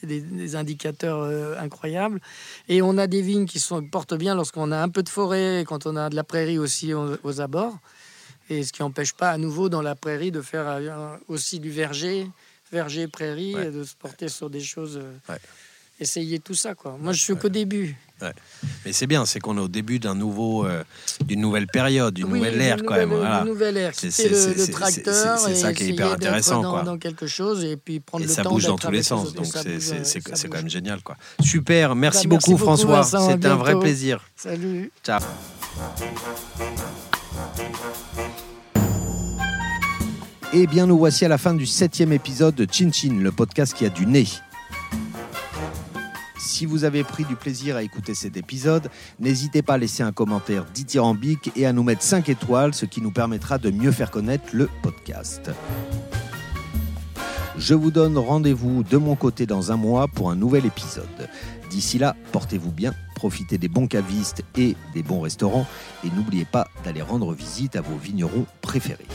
c'est des- des indicateurs euh, incroyables. Et on a des vignes qui se portent bien lorsqu'on a un peu de forêt, quand on a de la prairie aussi aux, aux abords. Et ce qui n'empêche pas à nouveau dans la prairie de faire euh, aussi du verger, verger, prairie, Ouais. et de se porter sur des choses. euh, Ouais. Essayer tout ça, quoi. Moi, je suis qu'au début. Mais c'est bien, c'est qu'on est au début d'un nouveau, euh, d'une nouvelle période, d'une Oui, nouvelle ère quand même. nouvelle- voilà. nouvelle ère. C'est- le, tracteur c'est- ça qui est hyper intéressant, Dans, quoi. dans quelque chose et puis prendre Et le ça temps bouge dans tous les sens, donc c'est- quand même génial. quoi. Super, merci Bah, merci beaucoup François, c'était un vrai plaisir. Salut. Ciao. Eh bien, nous voici à la fin du septième épisode de Chin Chin, le podcast qui a du nez. Si vous avez pris du plaisir à écouter cet épisode, n'hésitez pas à laisser un commentaire dithyrambique et à nous mettre 5 étoiles, ce qui nous permettra de mieux faire connaître le podcast. Je vous donne rendez-vous de mon côté dans un mois pour un nouvel épisode. D'ici là, portez-vous bien, profitez des bons cavistes et des bons restaurants et n'oubliez pas d'aller rendre visite à vos vignerons préférés.